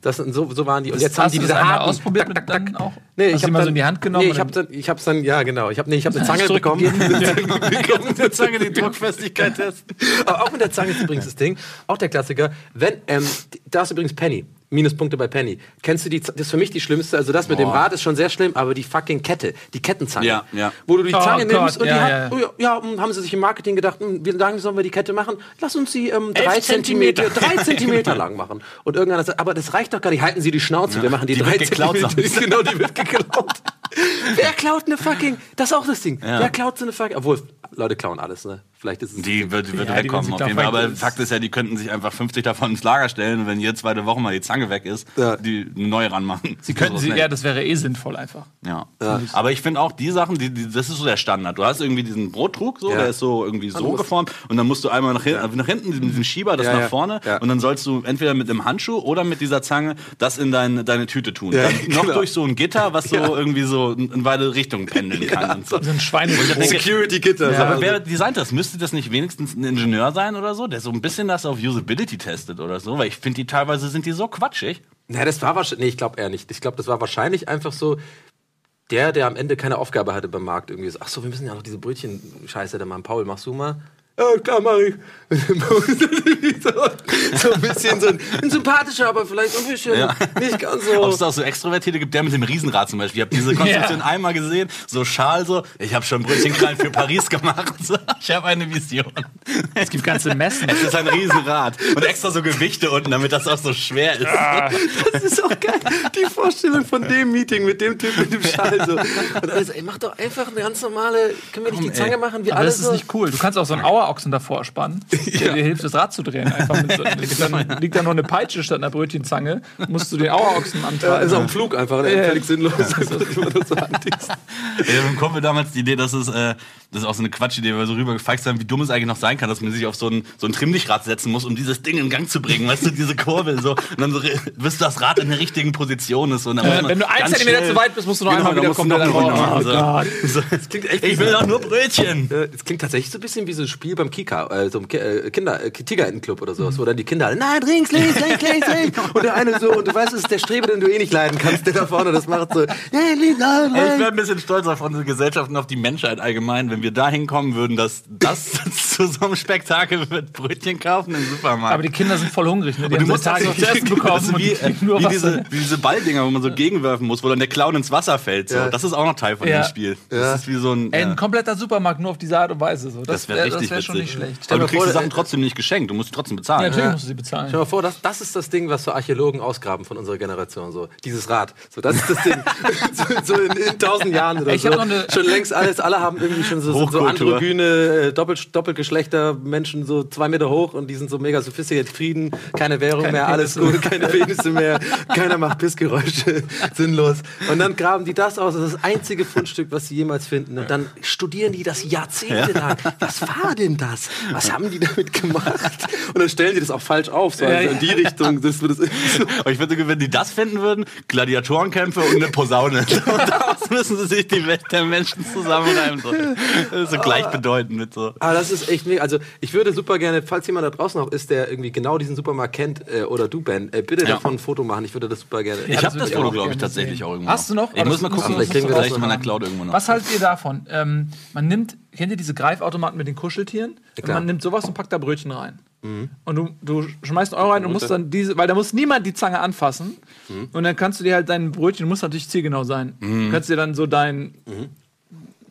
Das, so, so waren die. Und jetzt Hast haben die du das diese harten- ausprobiert mit dann auch? Nee, ich habe mal dann so in die Hand genommen? Nee, ich habe dann, ich hab's dann, ja genau. Ich habe nee, ich habe eine Zange bekommen. Bekommen *laughs* eine Zange die Druckfestigkeit *laughs* testen. Aber auch mit der Zange ist übrigens das Ding. Auch der Klassiker. Wenn, ähm, da ist übrigens Penny. Minuspunkte bei Penny. Kennst du die? Das ist für mich die schlimmste. Also das mit dem Boah. Rad ist schon sehr schlimm, aber die fucking Kette, die Kettenzange, Ja, ja. wo du die Oh Zange Gott, nimmst und ja, die hat, ja. oh ja, hm, haben sie sich im Marketing gedacht, hm, wie lange sollen wir die Kette machen? Lass uns sie ähm, drei Zentimeter, drei Zentimeter *laughs* lang machen. Und irgendeiner sagt, aber das reicht doch gar nicht. Halten Sie die Schnauze. Wir machen die, Die drei Zentimeter. *laughs* Genau, die wird geklaut. Wer klaut eine fucking? Das ist auch das Ding. Ja. Wer klaut so eine fucking? Obwohl Leute klauen alles, ne? Vielleicht ist es Die wird, die wird Ja, wegkommen, auf jeden Fall. Aber Fakt ist ja, die könnten sich einfach 50 davon ins Lager stellen und wenn jede zweite Woche mal die Zange weg ist, Ja. die eine neue ranmachen. Sie könnten sie, ja, das wäre eh sinnvoll einfach. Ja. Aber ich finde auch die Sachen, die, die, das ist so der Standard. Du hast irgendwie diesen Brottrug, so, Ja. der ist so irgendwie so geformt und dann musst du einmal nach hinten, nach hinten diesen, Schieber, das Ja, nach ja. vorne Ja. und dann sollst du entweder mit einem Handschuh oder mit dieser Zange das in dein, deine Tüte tun. Ja, dann noch genau. durch so ein Gitter, was so Ja. irgendwie so in, in beide Richtungen pendeln *laughs* kann. Und so. So ein Schweine. Security-Gitter. Aber Ja, wer designt das? Müsste das nicht wenigstens ein Ingenieur sein oder so, der so ein bisschen das auf Usability testet oder so? Weil ich finde, die teilweise sind die so quatschig. Na, das war wahrscheinlich. Nee, ich glaube eher nicht. Ich glaube, das war wahrscheinlich einfach so. Der, der am Ende keine Aufgabe hatte beim Markt, irgendwie so, ach so, wir müssen ja noch diese Brötchen-Scheiße da machen. Paul, machst du mal? Ja, klar, mach ich. so, *laughs* so ein bisschen so ein, ein sympathischer, aber vielleicht ein bisschen Ja. nicht ganz Ob es so. da auch so Extrovertierte gibt, der mit dem Riesenrad zum Beispiel. Ich habe diese Konstruktion Ja. einmal gesehen, so Schal so. Ich habe schon Brötchenkrallen für Paris gemacht. So, Ich habe eine Vision. Es gibt ganze Messen. Es ist ein Riesenrad und extra so Gewichte unten, damit das auch so schwer ist. Das ist auch geil. Die Vorstellung von dem Meeting mit dem Typ mit dem Schal. So. Und alles, ey, mach doch einfach eine ganz normale, können wir nicht die Zange ey. machen? Wir Aber alle das ist so. nicht cool. Du kannst auch so einen Auerochsen davor spannen, *laughs* der dir hilft, das Rad zu drehen. Einfach mit so, *laughs* dann liegt da noch eine Peitsche statt einer Brötchenzange. Musst du den Auerochsen Ja, antreiben. ist auch ein Flug einfach, der Ja. völlig sinnlos ist. das. Ja, dann kommen wir damals die Idee, dass es, äh, das ist auch so eine Quatschidee, weil wir so rübergefeixt haben, wie dumm es eigentlich noch sein kann, dass man sich auf so ein, so ein Trimmdichrad setzen muss, um dieses Ding in Gang zu bringen, weißt du, diese Kurbel so, und dann so, bis das Rad in der richtigen Position ist. Und dann Äh, wenn du ein Zentimeter zu weit bist, musst du noch Genau, einmal wieder komplett noch. Das klingt echt Ich will doch nur Brötchen. Äh, Es klingt tatsächlich so ein bisschen wie so ein Spiel beim Kika, äh, so ein Ki äh, Kinder, äh, Tigerentenclub oder sowas, wo dann die Kinder alle, nein, links, links, links, links, links. Und der eine so, und du weißt, es ist der Strebe, den du eh nicht leiden kannst, der da vorne das macht so, nein, links, nein, Ey, Ich wäre ein bisschen stolz auf unsere Gesellschaft und auf die Menschheit allgemein, wenn wir dahin kommen würden, dass das *laughs* zu so einem Spektakel wird, Brötchen kaufen im Supermarkt. Aber die Kinder sind voll hungrig. Ne? Die Und haben seit Tagen noch zu essen bekommen. das wie, und die kriegen nur wie, diese, wie diese Balldinger, wo man so gegenwerfen muss, wo dann der Clown ins Wasser fällt. So. Ja. Das ist auch noch Teil von Ja. dem Spiel. Ja. Das ist wie so ein. Ey, ja. ein kompletter Supermarkt nur auf diese Art und Weise. So. das wäre wär- richtig das wär schon nicht schlecht. Aber du kriegst vor, die Sachen äh, trotzdem nicht geschenkt. Du musst sie trotzdem Ja, bezahlen. natürlich musst du sie bezahlen. Stell dir mal vor, das, das ist das Ding, was so Archäologen ausgraben von unserer Generation, so. Dieses Rad. So, das ist das Ding. *laughs* *laughs* so, so in, in tausend Jahren oder Ich so. schon längst alles, alle haben irgendwie schon so, so Hochkultur. androgyne, äh, Doppel, Doppelgeschlechter Menschen, so zwei Meter hoch und die sind so mega sophisticated, Frieden, keine Währung Keine mehr, alles Penisse. gut, keine Penisse mehr, keiner macht Pissgeräusche, *laughs* sinnlos. Und dann graben die das aus, das ist das einzige Fundstück, was sie jemals finden. Und dann studieren die das jahrzehntelang. Was war denn das? Was haben die damit gemacht? Und dann stellen die das auch falsch auf, so Ja, also ja. in die Richtung. Das, das, Aber ich würde, wenn die das finden würden, Gladiatorenkämpfe und eine Posaune. *laughs* Und daraus müssen sie sich die Welt der Menschen zusammenreimen. So. Das ist so gleichbedeutend mit so. Aber das ist echt mega. Also ich würde super gerne, falls jemand da draußen noch ist, der irgendwie genau diesen Supermarkt kennt, äh, oder du, Ben, äh, bitte Ja. davon ein Foto machen. Ich würde das super gerne. Ich das habe das ich Foto, auch glaube ich, tatsächlich sehen. auch irgendwo. Hast du noch? Ich muss das mal gucken, vielleicht musst du vielleicht in meiner. Cloud irgendwo noch. Was haltet ihr davon? Ähm, man nimmt, kennt ihr diese Greifautomaten mit den Kuscheltieren? Klar. man nimmt sowas und packt da Brötchen rein. Und du, du schmeißt einen Euro rein und musst dann diese, weil da muss niemand die Zange anfassen. Und dann kannst du dir halt dein Brötchen, muss natürlich zielgenau sein. Du kannst dir dann so dein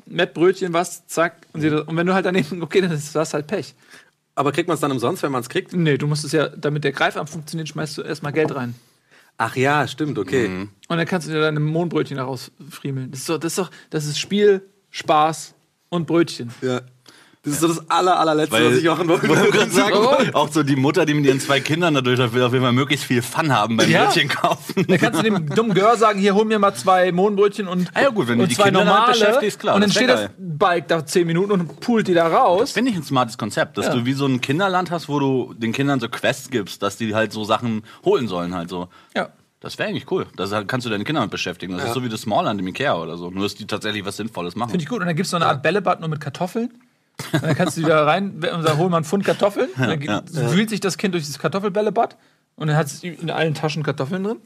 Mettbrötchen, was, zack. Und, sie, und wenn du halt daneben, *laughs* okay, dann ist das halt Pech. Aber kriegt man es dann umsonst, wenn man es kriegt? Nee, du musst es ja, damit der Greifarm funktioniert, schmeißt du erstmal Geld rein. Ach ja, stimmt, okay. Und dann kannst du dir deine Mohnbrötchen daraus friemeln. Das ist, doch, das ist doch, das ist Spiel, Spaß und Brötchen. Ja. Das ist so das aller, allerletzte, Weil- was ich machen wollte. *laughs* wollte sagen, Warum? auch so die Mutter, die mit ihren zwei Kindern dadurch will auf jeden Fall möglichst viel Fun haben beim Ja. Brötchen kaufen. Dann kannst du dem dummen Gör sagen, hier hol mir mal zwei Mohnbrötchen und, Ah ja, gut, wenn du und die zwei Kinder normale. beschäftigst, klar, und dann das steht das geil. Bike da zehn Minuten und pult die da raus. Finde ich ein smartes Konzept, dass Ja. du wie so ein Kinderland hast, wo du den Kindern so Quests gibst, dass die halt so Sachen holen sollen halt so. Ja. Das wäre eigentlich cool. Da kannst du deine Kinder mit beschäftigen. Das ist so wie das Smallland im Ikea oder so. Nur, dass die tatsächlich was Sinnvolles machen. Finde ich gut. Und dann gibt es so eine Art Bällebad nur mit Kartoffeln. Und dann kannst du die da rein und sagen, hol mal einen Pfund Kartoffeln. Und dann geht- wühlt sich das Kind durch dieses Kartoffelbällebad. Und dann hat es in allen Taschen Kartoffeln drin.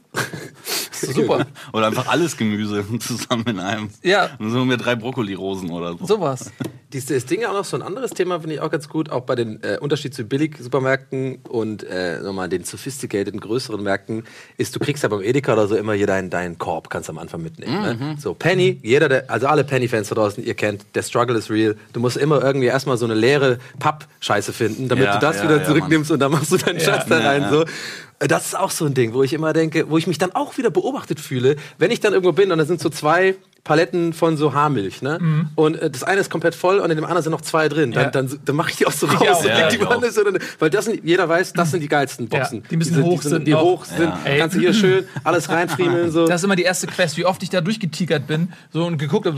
*laughs* Super. Oder einfach alles Gemüse *laughs* zusammen in einem. Ja. Und so haben wir drei Brokkolirosen oder so. Sowas. *laughs* Dieses Ding auch noch so ein anderes Thema finde ich auch ganz gut, auch bei den äh, Unterschied zu Billig-Supermärkten und äh, nochmal den sophisticated größeren Märkten, ist, du kriegst ja beim Edeka oder so immer hier deinen, deinen Korb, kannst du am Anfang mitnehmen. Ne? So, Penny, jeder, der, also alle Penny-Fans da draußen, ihr kennt, der Struggle is real. Du musst immer irgendwie erstmal so eine leere Papp-Scheiße finden, damit Ja, du das ja, wieder ja, zurücknimmst und dann machst du deinen Schatz da Ja, rein. ja. So. Das ist auch so ein Ding, wo ich immer denke, wo ich mich dann auch wieder beobachtet fühle, wenn ich dann irgendwo bin und da sind so zwei Paletten von so Haarmilch, ne? Und äh, das eine ist komplett voll und in dem anderen sind noch zwei drin. Dann, Ja. dann, dann mache ich die auch so raus auch. und Ja, leg die auch. woanders so. Weil das sind, jeder weiß, das sind die geilsten Boxen. Ja, die müssen Diese- hoch die sind Die hoch sind. Kannst du hier schön alles reinfriemeln. So. Das ist immer die erste Quest, wie oft ich da durchgetigert bin so und geguckt habe,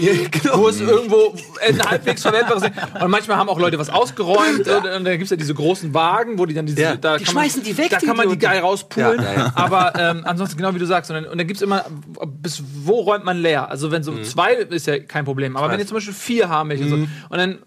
Ja, genau. wo es irgendwo ein halbwegs verwendbares ist. Und manchmal haben auch Leute was ausgeräumt. Und, und da gibt es ja diese großen Wagen, wo die dann diese. Ja. Da Die kann man, schmeißen die weg, Da die kann man die geil rauspulen. Ja, ja, ja. Aber ähm, ansonsten, genau wie du sagst. Und dann, und dann gibt es immer, bis wo räumt man leer? Also, wenn so Mhm. zwei ist ja kein Problem. Aber wenn jetzt zum Beispiel vier Haarmilch und so. Und dann.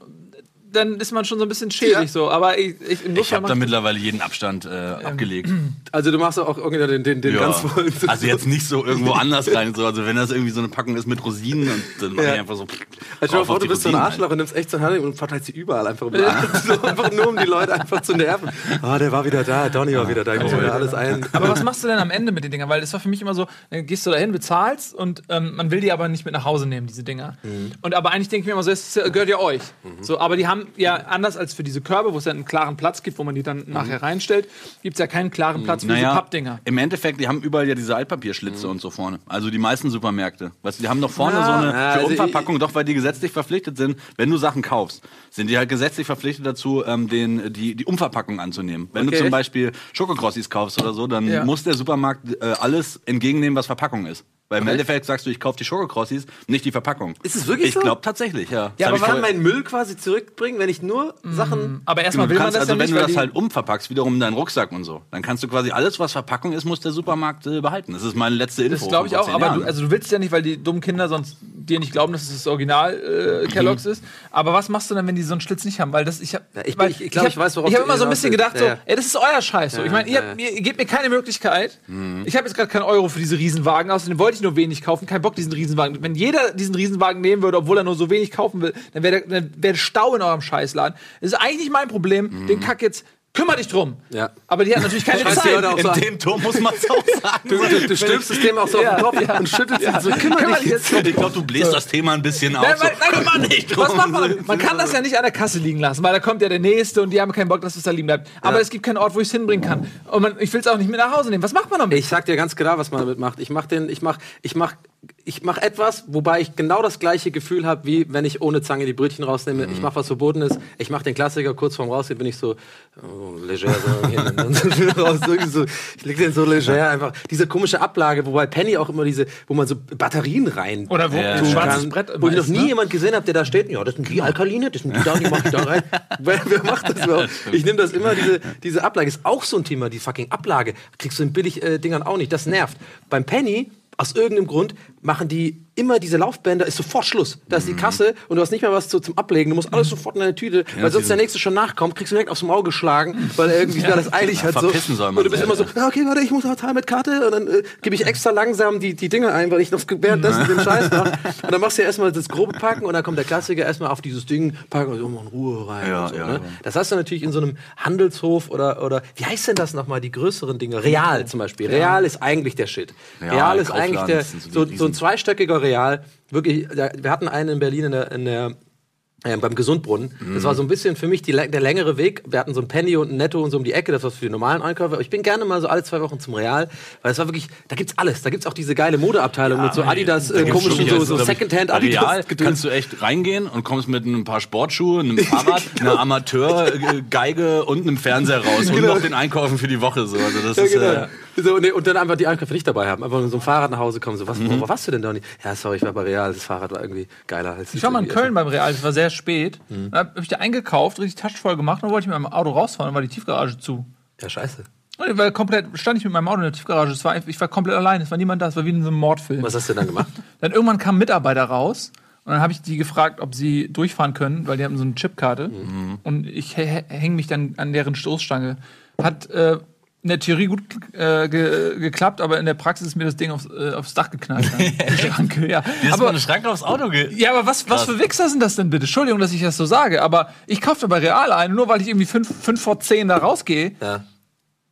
Dann ist man schon so ein bisschen schädlich Ja. so. Aber ich, ich, Ich habe da mittlerweile jeden Abstand äh, abgelegt. Also du machst auch irgendwie den, den, den Ja. ganz vollen. Also jetzt nicht so irgendwo anders rein. So. Also wenn das irgendwie so eine Packung ist mit Rosinen, und dann mache Ja. ich einfach so. Also stell vor, auf du bist so ein Rosinen Arschloch und nimmst echt so eine Hand und verteilst sie überall einfach um *laughs* so einfach nur um die Leute einfach zu nerven. Ah, der war wieder da, Donny war wieder da, ich muss wieder alles ein. Aber was machst du denn am Ende mit den Dingern? Weil das war für mich immer so, dann gehst du dahin, bezahlst und ähm, man will die aber nicht mit nach Hause nehmen, diese Dinger. Und aber eigentlich denke ich mir immer so, es gehört ja euch. So, aber die haben ja anders als für diese Körbe, wo es ja einen klaren Platz gibt, wo man die dann nachher reinstellt, gibt es ja keinen klaren Platz für diese Naja, Pappdinger. im Endeffekt, die haben überall ja diese Altpapierschlitze und so vorne. Also die meisten Supermärkte. Weißt du, die haben doch vorne Ja, so eine ja, für also Umverpackung, doch weil die gesetzlich verpflichtet sind, wenn du Sachen kaufst, sind die halt gesetzlich verpflichtet dazu, ähm, den, die, die Umverpackung anzunehmen. Wenn Okay. du zum Beispiel Schokokrossis kaufst oder so, dann Ja. muss der Supermarkt äh, alles entgegennehmen, was Verpackung ist. Weil im Endeffekt sagst du, ich kaufe die Schokokrossis, nicht die Verpackung. Ist es wirklich Ich so? glaube tatsächlich, ja. Ja, Das aber ich kann vorher- mein Müll quasi zurückbringen, wenn ich nur Sachen. Aber erstmal Du will man kannst, das also ja wenn nicht, du weil das halt umverpackst, wiederum in deinen Rucksack und so, dann kannst du quasi alles, was Verpackung ist, muss der Supermarkt äh, behalten. Das ist meine letzte Info. das glaube ich auch, aber Jahren. du, also du willst ja nicht, weil die dummen Kinder sonst dir nicht glauben, dass es das Original äh, Kellogg's ist. Aber was machst du denn, wenn die so einen Schlitz nicht haben? Weil das, ich habe, Ja, ich- ich- ich glaub, ich weiß, worauf Ich habe du immer so ein bisschen gedacht, so, ey, das ist euer Scheiß. Ich meine, ihr, Mhm. gebt mir keine Möglichkeit. Ich habe jetzt gerade keinen Euro für diese Riesenwagen, außerdem wollte ich nur wenig kaufen, kein Bock diesen Riesenwagen. Wenn jeder diesen Riesenwagen nehmen würde, obwohl er nur so wenig kaufen will, dann wäre der, dann wär Stau in eurem Scheißladen. Das ist eigentlich nicht mein Problem. Den Kack jetzt. Kümmer dich drum. Ja. Aber die hat natürlich keine *laughs* die Zeit. Auch in so- dem Ton muss man es auch *laughs* sagen. Du, du, du stülpst das Thema auch so Ja, auf den Kopf ja. und schüttelst ihn so. Kümmer Kümmer dich dich jetzt. jetzt Ich glaube, du bläst das Thema ein bisschen auf. Nein, so, nein, nein, kümmere nicht Was drum. macht man? Man kann das ja nicht an der Kasse liegen lassen, weil da kommt ja der Nächste und die haben keinen Bock, dass es da liegen bleibt. Aber Ja. es gibt keinen Ort, wo ich es hinbringen kann. Und man, ich will es auch nicht mit nach Hause nehmen. Was macht man damit? Ich sag dir ganz genau, was man damit macht. Ich mach den, ich mach, ich mach, ich mach etwas, wobei ich genau das gleiche Gefühl habe, wie wenn ich ohne Zange die Brötchen rausnehme. Ich mach was verboten ist. Ich mach den Klassiker kurz vorm Rausgehen, bin ich so oh, leger so, raus, *laughs* so, ich leg den so leger einfach. Diese komische Ablage, wobei Penny auch immer diese, wo man so Batterien rein Oder wo Ja. ein schwarzes Brett wo ich noch nie ne? jemand gesehen habe, der da steht. Ja, das sind die Alkaline, das sind die da, die mach ich da rein. *laughs* wer, wer macht das überhaupt? Ich nehme das immer, diese, diese Ablage ist auch so ein Thema, die fucking Ablage. Kriegst du in Billig-Dingern auch nicht. Das nervt. Beim Penny, aus irgendeinem Grund, machen die immer diese Laufbänder, ist sofort Schluss. Da ist die Kasse und du hast nicht mehr was zu, zum Ablegen. Du musst alles sofort in deine Tüte, weil sonst der Nächste schon nachkommt, kriegst du direkt aufs Maul geschlagen, weil er irgendwie ja. das eilig hat. So. soll man Und du bist immer so, ja, okay, warte, ich muss noch zahlen mit Karte und dann äh, gebe ich extra langsam die, die Dinge ein, weil ich noch währenddessen den Scheiß mache. *laughs* Und dann machst du ja erstmal das grobe Packen und dann kommt der Klassiker erstmal auf dieses Ding, packen und so mal in Ruhe rein. Ja, so, ja, ne? ja. Das hast du natürlich in so einem Handelshof oder, oder wie heißt denn das nochmal, die größeren Dinge? Real zum Beispiel. Real ist eigentlich der Shit. Real, Real ist eigentlich der, so so, so ein zweistöckiger Real. Wirklich, wir hatten einen in Berlin in der, in der äh, beim Gesundbrunnen. Das war so ein bisschen für mich die, der längere Weg. Wir hatten so ein Penny und ein Netto und so um die Ecke, das war für die normalen Einkäufer. Ich bin gerne mal so alle zwei Wochen zum Real, weil es war wirklich, da gibt's alles. Da gibt's auch diese geile Modeabteilung mit so Adidas, äh, komischen, so, so jetzt, Secondhand Adidas. Real kannst du echt reingehen und kommst mit ein paar Sportschuhe, einem Fahrrad, *laughs* einer Amateurgeige und einem Fernseher raus und Genau. noch den Einkaufen für die Woche. So. Also das Ja, ist, genau. äh, So, nee, und dann einfach die Einkäufe nicht dabei haben. Einfach mit so einem Fahrrad nach Hause kommen. So, was, worauf warst du denn, Donny? Ja, sorry, ich war bei Real. Das Fahrrad war irgendwie geiler als Ich war mal in Köln beim Real, es war sehr spät. Mhm. Dann hab ich da eingekauft, richtig Taschen voll gemacht, und dann wollte ich mit meinem Auto rausfahren, dann war die Tiefgarage zu. Ja, scheiße. Und ich war komplett, stand ich mit meinem Auto in der Tiefgarage, es war, ich war komplett allein, es war niemand da, es war wie in so einem Mordfilm. Was hast du denn dann gemacht? *laughs* Dann irgendwann kam ein Mitarbeiter raus und dann habe ich die gefragt, ob sie durchfahren können, weil die haben so eine Chipkarte. Und ich hänge mich dann an deren Stoßstange. Hat äh, in der Theorie gut äh, ge geklappt, aber in der Praxis ist mir das Ding aufs, äh, aufs Dach geknallt. *laughs* Schranke, ja. Dir Aber, eine Schranke aufs Auto ge ja, aber was, was für Wichser sind das denn bitte? Entschuldigung, dass ich das so sage, aber ich kaufe bei Real ein, nur weil ich irgendwie 5 vor 10 da rausgehe. Ja.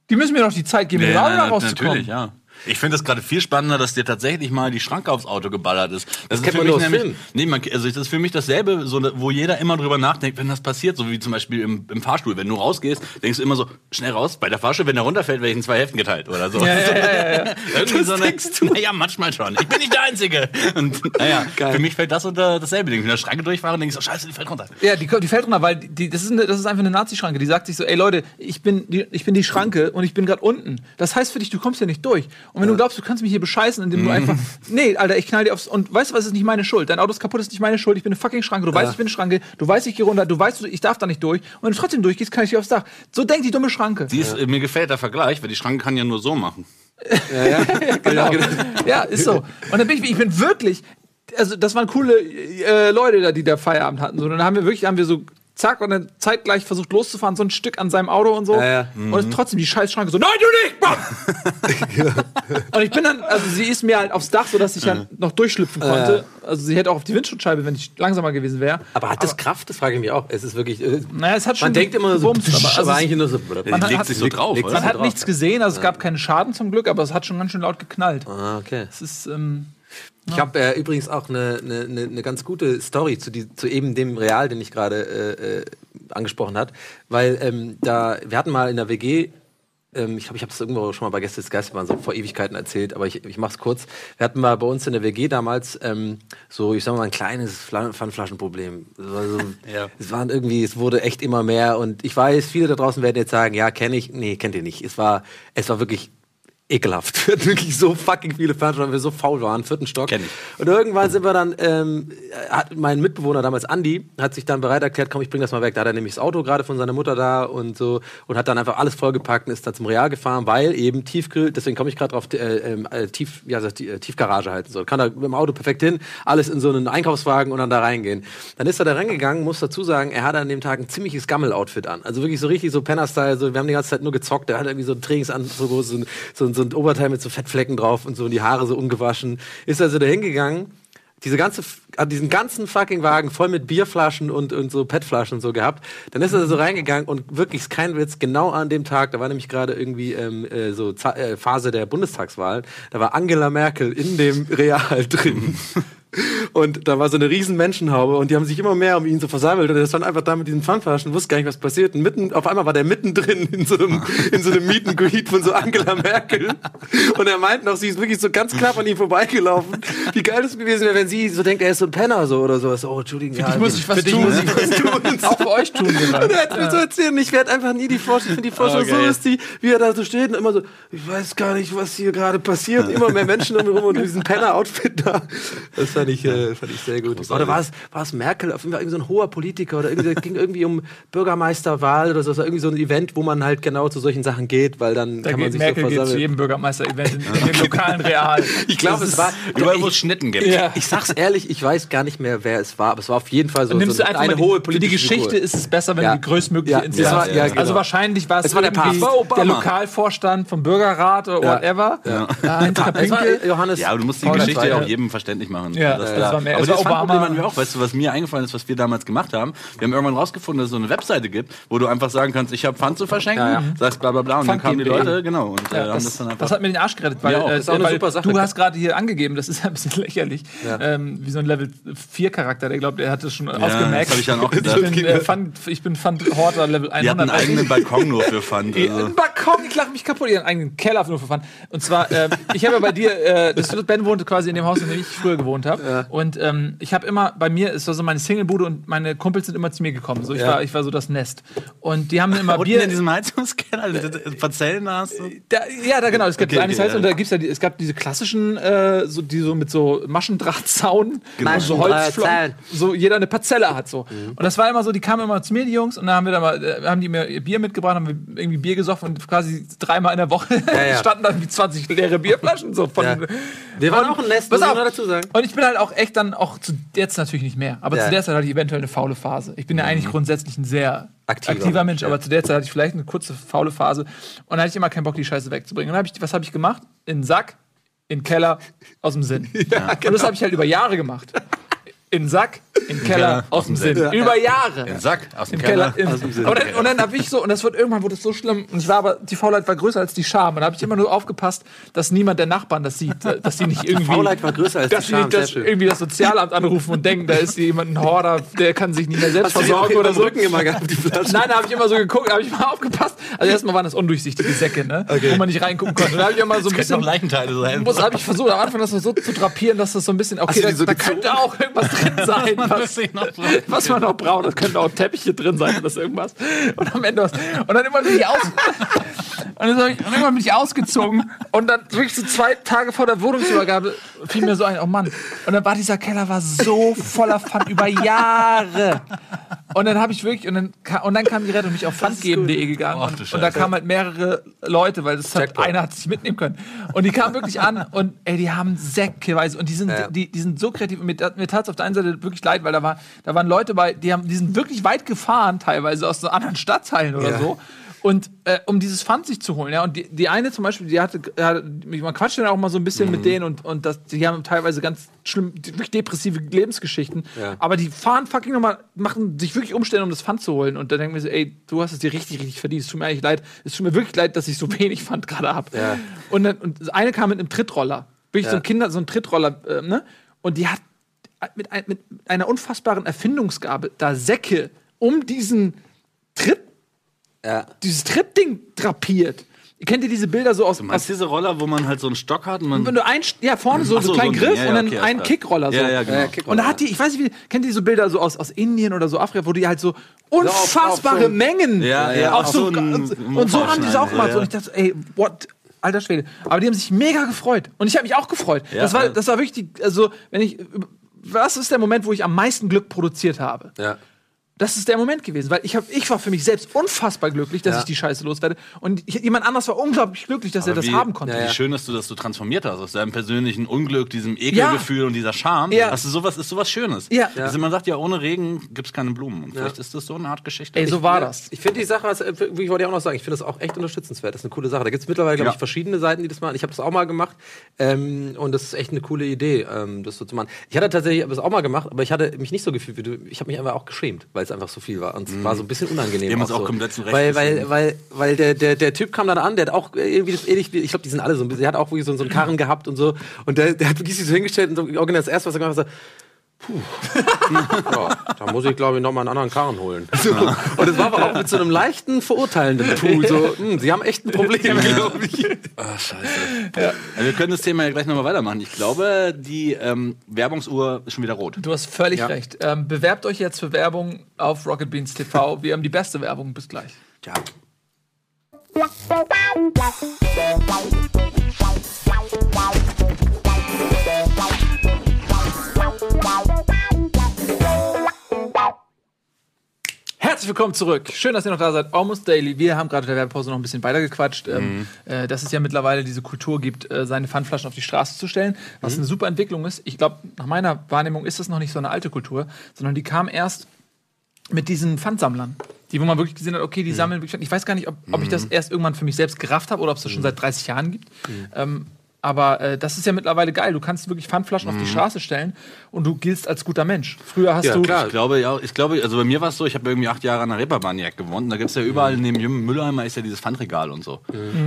Die müssen mir doch die Zeit geben, Ja, Real da rauszukommen. natürlich, ja. Ich finde es gerade viel spannender, dass dir tatsächlich mal die Schranke aufs Auto geballert ist. Das, ist kennt für man mich nämlich, Filmen. nee, man, also das ist für mich dasselbe, so, wo jeder immer drüber nachdenkt, wenn das passiert, so wie zum Beispiel im, im Fahrstuhl. Wenn du rausgehst, denkst du immer so, schnell raus, bei der Fahrstuhl, wenn der runterfällt, werde ich in zwei Hälften geteilt oder so. Ja, ja, ja, ja. *laughs* Irgendwie so eine, naja, manchmal schon. Ich bin nicht der Einzige. Und naja, *laughs* Geil. für mich fällt das unter dasselbe Ding. Wenn ich in der Schranke durchfahre, denke ich so, scheiße, die fällt runter. Ja, die, die fällt runter, weil die, das, ist eine, das ist einfach eine Nazi-Schranke. Die sagt sich so, ey Leute, ich bin die, ich bin die Schranke und ich bin gerade unten. Das heißt für dich, du kommst hier nicht durch. Und wenn du glaubst, du kannst mich hier bescheißen, indem du einfach, nee, Alter, ich knall dir aufs, und weißt du was, ist nicht meine Schuld. Dein Auto ist kaputt, ist nicht meine Schuld. Ich bin eine fucking Schranke. Du weißt, ich bin eine Schranke. Du weißt, ich gehe runter. Du weißt, ich darf da nicht durch. Und wenn du trotzdem durchgehst, kann ich dir aufs Dach. So denkt die dumme Schranke. Die ist, Mir gefällt der Vergleich, weil die Schranke kann ja nur so machen. *laughs* *laughs* genau. Ja, ist so. Und dann bin ich, ich bin wirklich, also das waren coole äh, Leute da, die da Feierabend hatten. So, und dann haben wir wirklich, haben wir so zack und dann zeitgleich versucht loszufahren, so ein Stück an seinem Auto und so. Ja, ja. Und ist trotzdem die Scheißschranke so, nein, du nicht! *laughs* Und ich bin dann, also sie ist mir halt aufs Dach, sodass ich dann noch durchschlüpfen konnte. Also sie hätte auch auf die Windschutzscheibe, wenn ich langsamer gewesen wäre. Aber hat das Kraft? Das frage ich mich auch. Es ist wirklich. äh, Naja, es hat schon Man denkt immer so, gebumst, *laughs* aber, also aber eigentlich nur so. Die hat- legt hat- sich so drauf, man hat drauf, nichts gesehen, also es gab keinen Schaden zum Glück, aber es hat schon ganz schön laut geknallt. Ah, okay. Es ist, ähm, Ich habe äh, übrigens auch eine ne, ne, ne ganz gute Story zu, die, zu eben dem Real, den ich gerade äh, äh, angesprochen hat, weil ähm, da wir hatten mal in der WG ähm, ich glaube, ich habe das irgendwo schon mal bei Gäste des Geistbahn so vor Ewigkeiten erzählt, aber ich, ich mache es kurz. Wir hatten mal bei uns in der WG damals ähm, so, ich sag mal, ein kleines Fla- Pfandflaschenproblem. Es, war so, *laughs* Ja. es waren irgendwie, es wurde echt immer mehr und ich weiß, viele da draußen werden jetzt sagen, ja, kenne ich. Nee, kennt ihr nicht. Es war, es war wirklich ekelhaft. *laughs* Wir hatten wirklich so fucking viele Fernseher, weil wir so faul waren, vierten Stock. Kenn ich. Und irgendwann sind wir dann, ähm, hat mein Mitbewohner damals, Andi, hat sich dann bereit erklärt, komm, ich bring das mal weg. Da hat er nämlich das Auto gerade von seiner Mutter da und so und hat dann einfach alles vollgepackt und ist dann zum Real gefahren, weil eben Tiefkühl, deswegen komme ich gerade drauf, äh, ähm, äh, Tief, ja, das, die, äh, Tiefgarage halten soll. Kann da mit dem Auto perfekt hin, alles in so einen Einkaufswagen und dann da reingehen. Dann ist er da reingegangen, muss dazu sagen, er hatte an dem Tag ein ziemliches Gammel-Outfit an. Also wirklich so richtig so Penner-Style, so, wir haben die ganze Zeit nur gezockt, er hat irgendwie so ein Trainingsanzug, so so, ein, so ein Oberteil mit so Fettflecken drauf und so und die Haare so ungewaschen. Ist also da hingegangen, diese ganze, hat diesen ganzen fucking Wagen voll mit Bierflaschen und, und so PET-Flaschen und so gehabt. Dann ist er so reingegangen und wirklich kein Witz, genau an dem Tag, da war nämlich gerade irgendwie ähm, äh, so Za- äh, Phase der Bundestagswahl, da war Angela Merkel in dem Real drin. *laughs* Und da war so eine riesen Menschenhaube und die haben sich immer mehr um ihn so versammelt und er stand einfach da mit diesen Pfandflaschen, wusste gar nicht, was passiert. Und mitten, auf einmal war der mittendrin in so einem, *laughs* in so einem Meet and Greet von so Angela Merkel. Und er meint noch, sie ist wirklich so ganz knapp an ihm vorbeigelaufen. Wie geil das gewesen wäre, wenn sie so denkt, er ist so ein Penner so oder sowas. Oh, Entschuldigung. dich muss ich was für dich tun. muss ich was *laughs* tun. Auch für euch tun wir Und er hat mir so erzählt, ich werde einfach nie die Vorstellung, finde die Vorstellung Oh, so geil. lustig, wie er da so steht und immer so, ich weiß gar nicht, was hier gerade passiert. Immer mehr Menschen um ihn rum und diesen Penner-Outfit da. Das fand ich, äh, fand ich sehr gut. Oder war es, war es Merkel, auf jeden Fall irgendwie so ein hoher Politiker oder irgendwie, es *laughs* ging irgendwie um Bürgermeisterwahl oder so. Es war irgendwie so ein Event, wo man halt genau zu solchen Sachen geht, weil dann Da kann man sich Merkel so geht zu versammeln. jedem Bürgermeister-Event in, in *laughs* dem lokalen Real. Ich glaube, es war, Überall, ich, wo es Schnitten gibt. Ja. ich sag's ehrlich, ich weiß gar nicht mehr, wer es war, aber es war auf jeden Fall so, Nimmst so eine mal hohe die, für die politische Geschichte Figur. ist es besser, wenn Ja. du die größtmögliche Ja, Instanz ja, Also genau. wahrscheinlich war es Es war der Papst. War Obama. der Lokalvorstand vom Bürgerrat oder Ja. whatever. Ja. Ja. Heinz Es war. Johannes. Ja, aber du musst die Geschichte ja auch jedem verständlich machen. Ja, Das war mehr- aber war das Obama. hatten wir auch. Weißt du, was mir eingefallen ist, was wir damals gemacht haben? Wir haben irgendwann rausgefunden, dass es so eine Webseite gibt, wo du einfach sagen kannst, ich habe Pfand zu verschenken, Ja, ja. sagst bla bla bla und dann Pfand kamen die. Leute, genau, und äh, Ja, haben das, das dann einfach... das hat mir den Arsch gerettet, weil, äh, Das ist auch eine weil super Sache. du hast gerade hier angegeben, das ist ein bisschen *laughs* lächerlich, ähm, wie so ein Level 4 Charakter, der glaubt, er hat das schon das ausgemerkt. hab ich dann auch ich gedacht. bin, äh, Pfand, ich bin Pfand Horter Level 100. die hatten einen eigenen Balkon nur für Pfand. Ja, Also. Ein Balkon, ich lache mich kaputt, ihren eigenen Keller nur verfahren. Und zwar, ähm, ich habe ja bei dir, äh, das, Ben wohnte quasi in dem Haus, in dem ich früher gewohnt habe. Und ähm, ich habe immer, bei mir ist das so meine Singlebude und meine Kumpels sind immer zu mir gekommen. So, ich, Ja. war, ich war so das Nest. Und die haben immer Unten Bier. in diesem Heizungskeller, diese Parzellen da hast du. Da, ja, da genau, es gibt Okay, okay, ja. und da gibt's ja, die, es gab diese klassischen, äh, so, die so mit so Maschendrahtzaun, genau. so Holzflocken, so jeder eine Parzelle hat so. Und das war immer so, die kamen immer zu mir, die Jungs, und dann haben wir da mal, äh, haben die mir ihr Bier mitgebracht, haben wir irgendwie Bier gesoffen und quasi dreimal in der Woche ja. *laughs* standen dann wie 20 leere Bierflaschen so von. Ja. Wir waren Und- auch ein Nest, muss ich dazu sagen. Und ich bin halt auch echt dann auch zu jetzt natürlich nicht mehr, aber Ja. zu der Zeit hatte ich eventuell eine faule Phase. Ich bin ja eigentlich grundsätzlich ein sehr Aktiver aktiver, Mensch, ja. aber zu der Zeit hatte ich vielleicht eine kurze faule Phase und da hatte ich immer keinen Bock, die Scheiße wegzubringen. Und dann hab ich, was habe ich gemacht? In den Sack, in den Keller, aus dem Sinn. *laughs* Und das habe ich halt über Jahre gemacht. In den Sack, den Keller, aus dem Sinn. Über Jahre. Den Sack aus dem Im Keller. Keller. Im, aber dann, und dann habe ich so, und das wird irgendwann wurde es so schlimm, und ich war aber, die Faulheit war größer als die Scham. Und da habe ich immer nur aufgepasst, dass niemand der Nachbarn das sieht, äh, dass sie nicht irgendwie. Faulheit war größer als die dass sie Scham, nicht sehr das, schön. irgendwie das Sozialamt anrufen und denken, da ist jemand ein Horder, der kann sich nicht mehr selbst Hast die versorgen oder so. Rücken immer gehabt, die Flasche? Nein, da habe ich immer so geguckt, da habe ich mal aufgepasst. Also erstmal waren das undurchsichtige Säcke, ne? Wo man nicht reingucken konnte. Und da habe ich immer so ein *laughs* bisschen noch Leichenteile sein. muss habe ich versucht am Anfang das so zu drapieren, dass das so ein bisschen okay, da, die so da könnte auch irgendwas drin *laughs* sein, was, *laughs* was man noch braucht. Das könnte auch Teppiche drin sein oder irgendwas. Und am Ende was. Und dann immer bin ich aus *laughs* und, dann ich, und irgendwann bin ich ausgezogen und dann wirklich so zwei Tage vor der Wohnungsübergabe fiel mir so ein, oh Mann. Und dann war dieser Keller war so voller Pfand über Jahre. Und dann habe ich wirklich und dann und dann kam die Rettung bin ich auf pfandgeben.de gegangen und, und da kamen halt mehrere Leute, weil das hat, einer hat sich mitnehmen können. Und die kamen wirklich an und ey, die haben säckeweise und die sind, Ja. die, die sind so kreativ. Und mir, tat- mir tat es auf der einen Seite wirklich leid, weil da, war, da waren Leute bei, die, haben, die sind wirklich weit gefahren, teilweise aus so anderen Stadtteilen oder Ja. so. Und äh, um dieses Pfand sich zu holen, ja, und die, die eine zum Beispiel, die hatte, hatte man quatscht dann auch mal so ein bisschen Mhm. mit denen und, und das, die haben teilweise ganz schlimm, wirklich depressive Lebensgeschichten. Ja. Aber die fahren fucking nochmal, machen sich wirklich umstellen, um das Pfand zu holen. Und dann denken wir so, ey, du hast es dir richtig, richtig verdient. Es tut mir eigentlich leid, es tut mir wirklich leid, dass ich so *laughs* wenig Pfand gerade habe. Ja. Und, dann, und eine kam mit einem Trittroller. Wirklich so Ja. ein Kinder, so ein Trittroller, äh, ne? Und die hat mit, ein, mit einer unfassbaren Erfindungsgabe da Säcke um diesen Tritt, Ja. dieses Trittding drapiert. Kennt ihr diese Bilder so aus, Du aus meinst diese Roller, wo man halt so einen Stock hat und man. wenn du ein, ja, vorne so, so so, einen kleinen so ein- Griff ja, ja, und dann okay, einen. Kickroller so. Ja, ja, genau. Ja, Kickroller. Und da hat die, ich weiß nicht, wie, kennt ihr diese Bilder so aus, aus Indien oder so Afrika, wo die halt so unfassbare auf so- Mengen Ja, ja, auf auf so, so einen und, und so haben die es auch gemacht. Und ich dachte, ey, what? Alter Schwede. Aber die haben sich mega gefreut. Und ich habe mich auch gefreut. Ja, das, war, das war wirklich, die, also, wenn ich, was ist der Moment, wo ich am meisten Glück produziert habe? Ja. Das ist der Moment gewesen, weil ich, hab, ich war für mich selbst unfassbar glücklich, dass Ja. ich die Scheiße loswerde. Und ich, jemand anders war unglaublich glücklich, dass er das wie, haben konnte. Ja, ja. Wie schön, dass du das so transformiert hast aus deinem persönlichen Unglück, diesem Ekelgefühl und dieser Scham. Ja. Hast du sowas, ist sowas Schönes. Ja. Also man sagt ja, ohne Regen gibt es keine Blumen. Und vielleicht ist das so eine Art Geschichte. Ey, so war das. Ich finde die Sache, was, äh, ich wollte ja auch noch sagen, ich finde das auch echt unterstützenswert. Das ist eine coole Sache. Da gibt es mittlerweile, glaube Ja. ich, verschiedene Seiten, die das machen. Ich habe das auch mal gemacht. Ähm, und das ist echt eine coole Idee, ähm, das so zu machen. Ich hatte tatsächlich das auch mal gemacht, aber ich hatte mich nicht so gefühlt wie du. Ich habe mich einfach auch geschämt, weil es einfach so viel war. Und es war so ein bisschen unangenehm. Wir haben uns auch so. komplett zurecht Weil, weil, weil, weil der, der, der Typ kam dann an, der hat auch irgendwie das ähnlich, ich glaube, die sind alle so ein bisschen, der hat auch wirklich so, so einen Karren gehabt und so. Und der, der hat wirklich sich so hingestellt und so, das erste, was er gemacht hat, so, ja, da muss ich, glaube ich, noch mal einen anderen Karren holen. So. Und es war aber auch mit so einem leichten, verurteilenden Tool. So, hm, sie haben echt ein Problem, glaube ich. Ah, scheiße. Ja. wir können das Thema ja gleich nochmal weitermachen. Ich glaube, die ähm, Werbungsuhr ist schon wieder rot. Du hast völlig Ja. recht. Ähm, bewerbt euch jetzt für Werbung auf Rocket Beans TV. Wir haben die beste Werbung. Bis gleich. Ja. Herzlich willkommen zurück. Schön, dass ihr noch da seid. Almost Daily. Wir haben gerade in der Werbepause noch ein bisschen weitergequatscht, ähm, äh, dass es ja mittlerweile diese Kultur gibt, äh, seine Pfandflaschen auf die Straße zu stellen, was eine super Entwicklung ist. Ich glaube, nach meiner Wahrnehmung ist das noch nicht so eine alte Kultur, sondern die kam erst mit diesen Pfandsammlern. Die, wo man wirklich gesehen hat, okay, die sammeln wirklich. Ich weiß gar nicht, ob, ob ich das erst irgendwann für mich selbst gerafft habe oder ob es das schon seit 30 Jahren gibt. Ähm, aber äh, das ist ja mittlerweile geil. Du kannst wirklich Pfandflaschen auf die Straße stellen und du giltst als guter Mensch. Früher hast Ja, du. klar. Ich glaube, ja, ich glaube, also bei mir war es so, ich habe irgendwie acht Jahre an der Reeperbahn-Jagd gewohnt. Und da gibt's ja überall neben jedem Mülleimer ist ja dieses Pfandregal und so.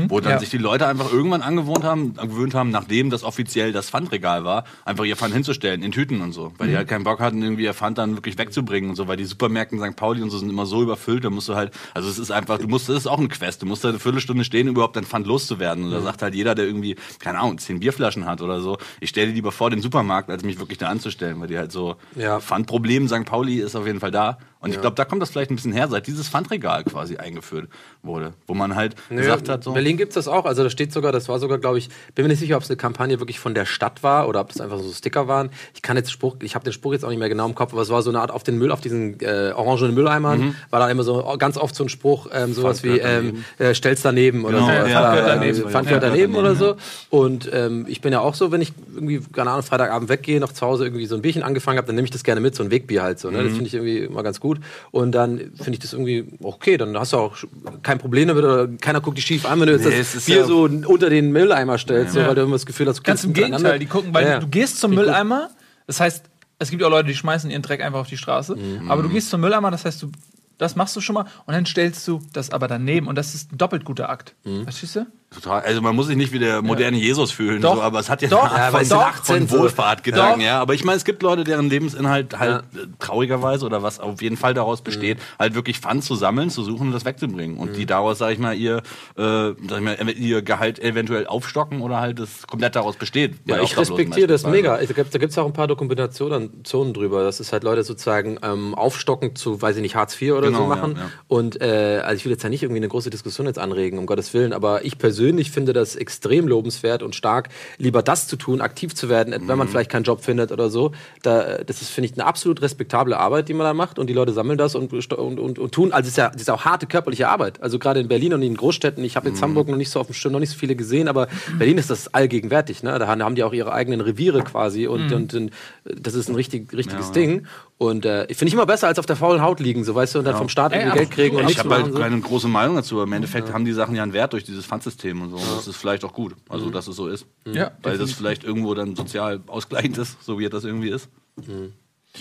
Wo dann Ja. sich die Leute einfach irgendwann angewohnt haben, gewöhnt haben, nachdem das offiziell das Pfandregal war, einfach ihr Pfand hinzustellen, in Tüten und so. Weil die halt keinen Bock hatten, irgendwie ihr Pfand dann wirklich wegzubringen und so, weil die Supermärkte in St. Pauli und so sind immer so überfüllt, da musst du halt, also es ist einfach, du musst, das ist auch ein Quest, du musst da eine Viertelstunde stehen, um überhaupt dein Pfand loszuwerden. Und da sagt halt jeder, der irgendwie, keine Ahnung, zehn Bierflaschen hat oder so, ich stelle die lieber vor den Supermarkt, als mich wirklich da anzustellen, weil die halt so, Ja. Pfandproblem St. Pauli ist auf jeden Fall da. Und ich glaube, da kommt das vielleicht ein bisschen her, seit dieses Pfandregal quasi eingeführt wurde, wo man halt gesagt hat, so. In Berlin gibt's das auch. Also da steht sogar, das war sogar, glaube ich, bin mir nicht sicher, ob es eine Kampagne wirklich von der Stadt war oder ob das einfach so Sticker waren. Ich kann jetzt Spruch, ich habe den Spruch jetzt auch nicht mehr genau im Kopf, aber es war so eine Art auf den Müll, auf diesen äh, orangenen Mülleimern, Mhm. war da immer so ganz oft so ein Spruch, ähm, sowas wie ähm, äh, stell's daneben oder Genau, so. ja, ja, äh, daneben. Pfand Ja, daneben ja, oder so. Und Und ähm, ich bin ja auch so, wenn ich irgendwie, keine Ahnung, Freitagabend weggehe, noch zu Hause irgendwie so ein Bierchen angefangen habe, dann nehme ich das gerne mit, so ein Wegbier halt so. Ne? Das finde ich irgendwie immer ganz gut. Und dann finde ich das irgendwie okay, dann hast du auch kein Problem damit oder keiner guckt dich schief an, wenn du jetzt Nee, das Bier ja- so unter den Mülleimer stellst, so, Ja. weil du immer das Gefühl hast, du Ganz im Gegenteil, die gucken, weil Ja, du, du gehst zum. Mülleimer, das heißt, es gibt ja auch Leute, die schmeißen ihren Dreck einfach auf die Straße, Mhm. aber du gehst zum Mülleimer, das heißt, du, das machst du schon mal und dann stellst du das aber daneben und das ist ein doppelt guter Akt. Mhm. Verstehst du? Total. Also man muss sich nicht wie der moderne Jesus fühlen, Doch. so, aber es hat ja Doch. eine *laughs* Art Ja, von, weil es sind von 18 so. Wohlfahrtgedanken, Doch. ja. Aber ich meine, es gibt Leute, deren Lebensinhalt halt äh, traurigerweise oder was auf jeden Fall daraus besteht, halt wirklich Fun zu sammeln, zu suchen und das wegzubringen. Und die daraus, sag ich mal, ihr, äh, sag ich mal, ihr Gehalt eventuell aufstocken oder halt das komplett daraus besteht. Ja, ich respektiere das mega. Da gibt es auch ein paar Dokumentationen Zonen drüber, dass es halt Leute sozusagen ähm, aufstocken zu, weiß ich nicht, Hartz IV oder Genau, so machen. ja, ja. Und äh, also ich will jetzt ja nicht irgendwie eine große Diskussion jetzt anregen, um Gottes Willen, aber ich persönlich finde das extrem lobenswert und stark, lieber das zu tun, aktiv zu werden, wenn Mhm. man vielleicht keinen Job findet oder so. Da, das ist, finde ich, eine absolut respektable Arbeit, die man da macht und die Leute sammeln das und, und, und, und tun. Also es ist ja, es ist auch harte körperliche Arbeit. Also gerade in Berlin und in Großstädten, ich habe Mhm. jetzt Hamburg noch nicht so auf dem Schirm, noch nicht so viele gesehen, aber Berlin ist das allgegenwärtig. Ne? Da haben die auch ihre eigenen Reviere quasi und, Mhm. und, und das ist ein richtig, richtiges Ding. Und äh, finde ich immer besser als auf der faulen Haut liegen, so weißt du, und dann vom Staat irgendwie Geld kriegen und Ich habe halt. So. keine große Meinung dazu, aber im Endeffekt haben die Sachen ja einen Wert durch dieses Pfandsystem und so. Und das ist vielleicht auch gut, also dass es so ist. Ja, Weil das vielleicht irgendwo dann sozial ausgleichend ist, so wie das irgendwie ist.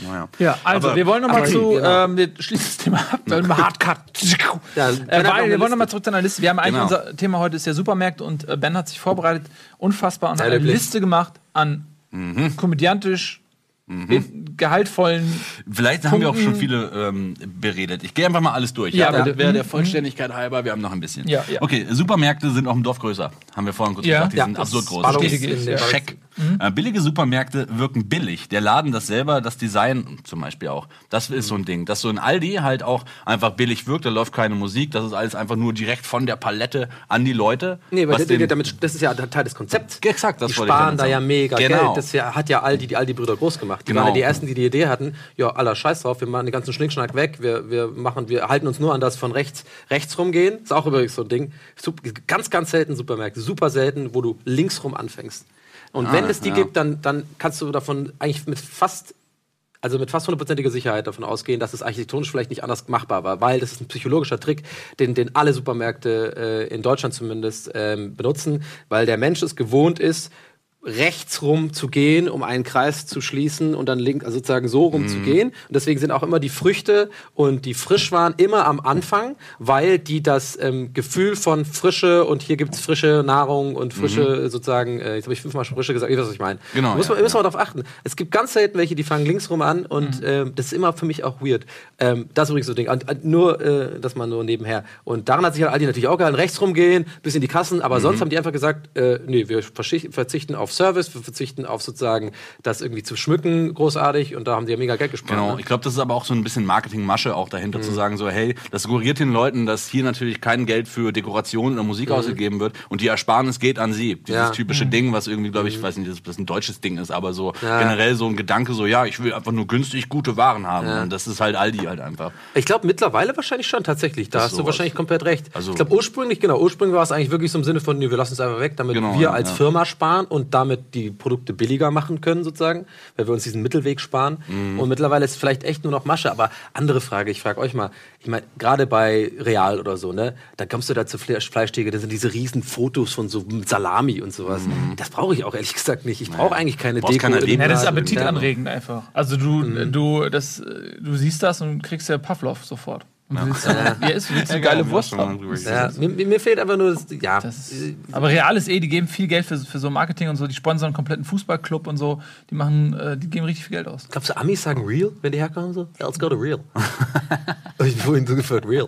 Naja. Ja, also Aber- wir wollen noch mal aber- zu, genau. ähm, wir schließen das Thema ab, weil *laughs* wir Hardcut. Ja, äh, weil wir wollen noch mal Liste. zurück zu einer Liste. Wir haben eigentlich Genau. unser Thema heute ist ja Supermärkte und äh, Ben hat sich vorbereitet, unfassbar und hat Ja, eine. Liste gemacht an komödiantisch in- gehaltvollen. Vielleicht haben wir auch Punkten. schon viele ähm, beredet. Ich gehe einfach mal alles durch. Ja, Ja, wäre Mhm. der Vollständigkeit halber, wir haben noch ein bisschen. Ja, ja. Okay, Supermärkte sind auch im Dorf größer. Haben wir vorhin kurz Ja. gesagt. Die Ja, sind absurd groß. Ballungs Check. Äh, billige Supermärkte wirken billig. Der Laden das selber, das Design zum Beispiel auch. Das ist so ein Ding. Dass so ein Aldi halt auch einfach billig wirkt, da läuft keine Musik, das ist alles einfach nur direkt von der Palette an die Leute. Nee, weil den- damit, das ist ja Teil des Konzepts. Exakt, das die sparen da ja mega Genau. Geld. Das hat ja Aldi, die Aldi-Brüder groß gemacht. Die Genau. waren ja die ersten, die die Idee hatten, ja, aller Scheiß drauf, wir machen den ganzen Schnickschnack weg, wir, wir, machen, wir halten uns nur an das von rechts, rechts rumgehen. Ist auch übrigens so ein Ding. Ganz, ganz selten Supermärkte, super selten, wo du links rum anfängst. Und wenn es die ja. gibt, dann, dann kannst du davon eigentlich mit fast also mit fast hundertprozentiger Sicherheit davon ausgehen, dass es architektonisch vielleicht nicht anders machbar war, weil das ist ein psychologischer Trick, den, den alle Supermärkte äh, in Deutschland zumindest ähm, benutzen, weil der Mensch es gewohnt ist, rechts rum zu gehen, um einen Kreis zu schließen und dann links, also sozusagen so rum zu gehen. Und deswegen sind auch immer die Früchte und die Frischwaren immer am Anfang, weil die das ähm, Gefühl von Frische und hier gibt's frische Nahrung und frische sozusagen, äh, jetzt habe ich fünfmal schon frische gesagt, ihr wisst, was ich meine. Genau, Muss man, ja, muss man darauf achten. Es gibt ganz selten welche, die fangen links rum an und Mhm. ähm, das ist immer für mich auch weird. Ähm, das ist übrigens so ein Ding. Und, und nur, äh, dass man nur nebenher. Und daran hat sich halt Aldi natürlich auch gehalten, rechts rumgehen, bis in die Kassen, aber Mhm. sonst haben die einfach gesagt, äh, nee, wir verzichten auf Service, wir verzichten auf sozusagen das irgendwie zu schmücken, großartig und da haben die ja mega Geld gespart. Genau, ne? ich glaube, das ist aber auch so ein bisschen Marketingmasche auch dahinter zu sagen, so, hey, das suggeriert den Leuten, dass hier natürlich kein Geld für Dekoration oder Musik ausgegeben wird und die Ersparnis geht an sie. Dieses Ja. typische Ding, was irgendwie, glaube ich, weiß nicht, dass das ein deutsches Ding ist, aber so Ja. generell so ein Gedanke, so, ja, ich will einfach nur günstig gute Waren haben. Und das ist halt Aldi halt einfach. Ich glaube mittlerweile wahrscheinlich schon tatsächlich. Da Das hast ist du sowas. wahrscheinlich komplett recht. Also- ich glaube ursprünglich, genau, ursprünglich war es eigentlich wirklich so im Sinne von, nee, wir lassen es einfach weg, damit Genau, wir ja, als ja. Firma sparen und damit die Produkte billiger machen können sozusagen, weil wir uns diesen Mittelweg sparen. Mhm. Und mittlerweile ist es vielleicht echt nur noch Masche. Aber andere Frage, ich frage euch mal, ich meine, gerade bei Real oder so, ne, da kommst du da zur Fleisch Fleischtheke, da sind diese riesen Fotos von so Salami und sowas. Das brauche ich auch ehrlich gesagt nicht. Ich brauche eigentlich keine Mhm. Deko. kein in- Erlebnis. Ja, das ist appetitanregend einfach. Also du, Mhm. du, das, du siehst das und kriegst ja Pavlov sofort. Willst, ja. ist, willst eine Ja, geile geil, Wurst Ja, mir, mir fehlt einfach nur das, ja. Das ist, aber Real ist eh, die geben viel Geld für, für so Marketing und so, die sponsern einen kompletten Fußballclub und so, die machen, äh, die geben richtig viel Geld aus. Glaubst du, Amis sagen real, wenn die herkommen? So? Ja, let's go to real. *laughs* Hab ich vorhin so gefragt, real.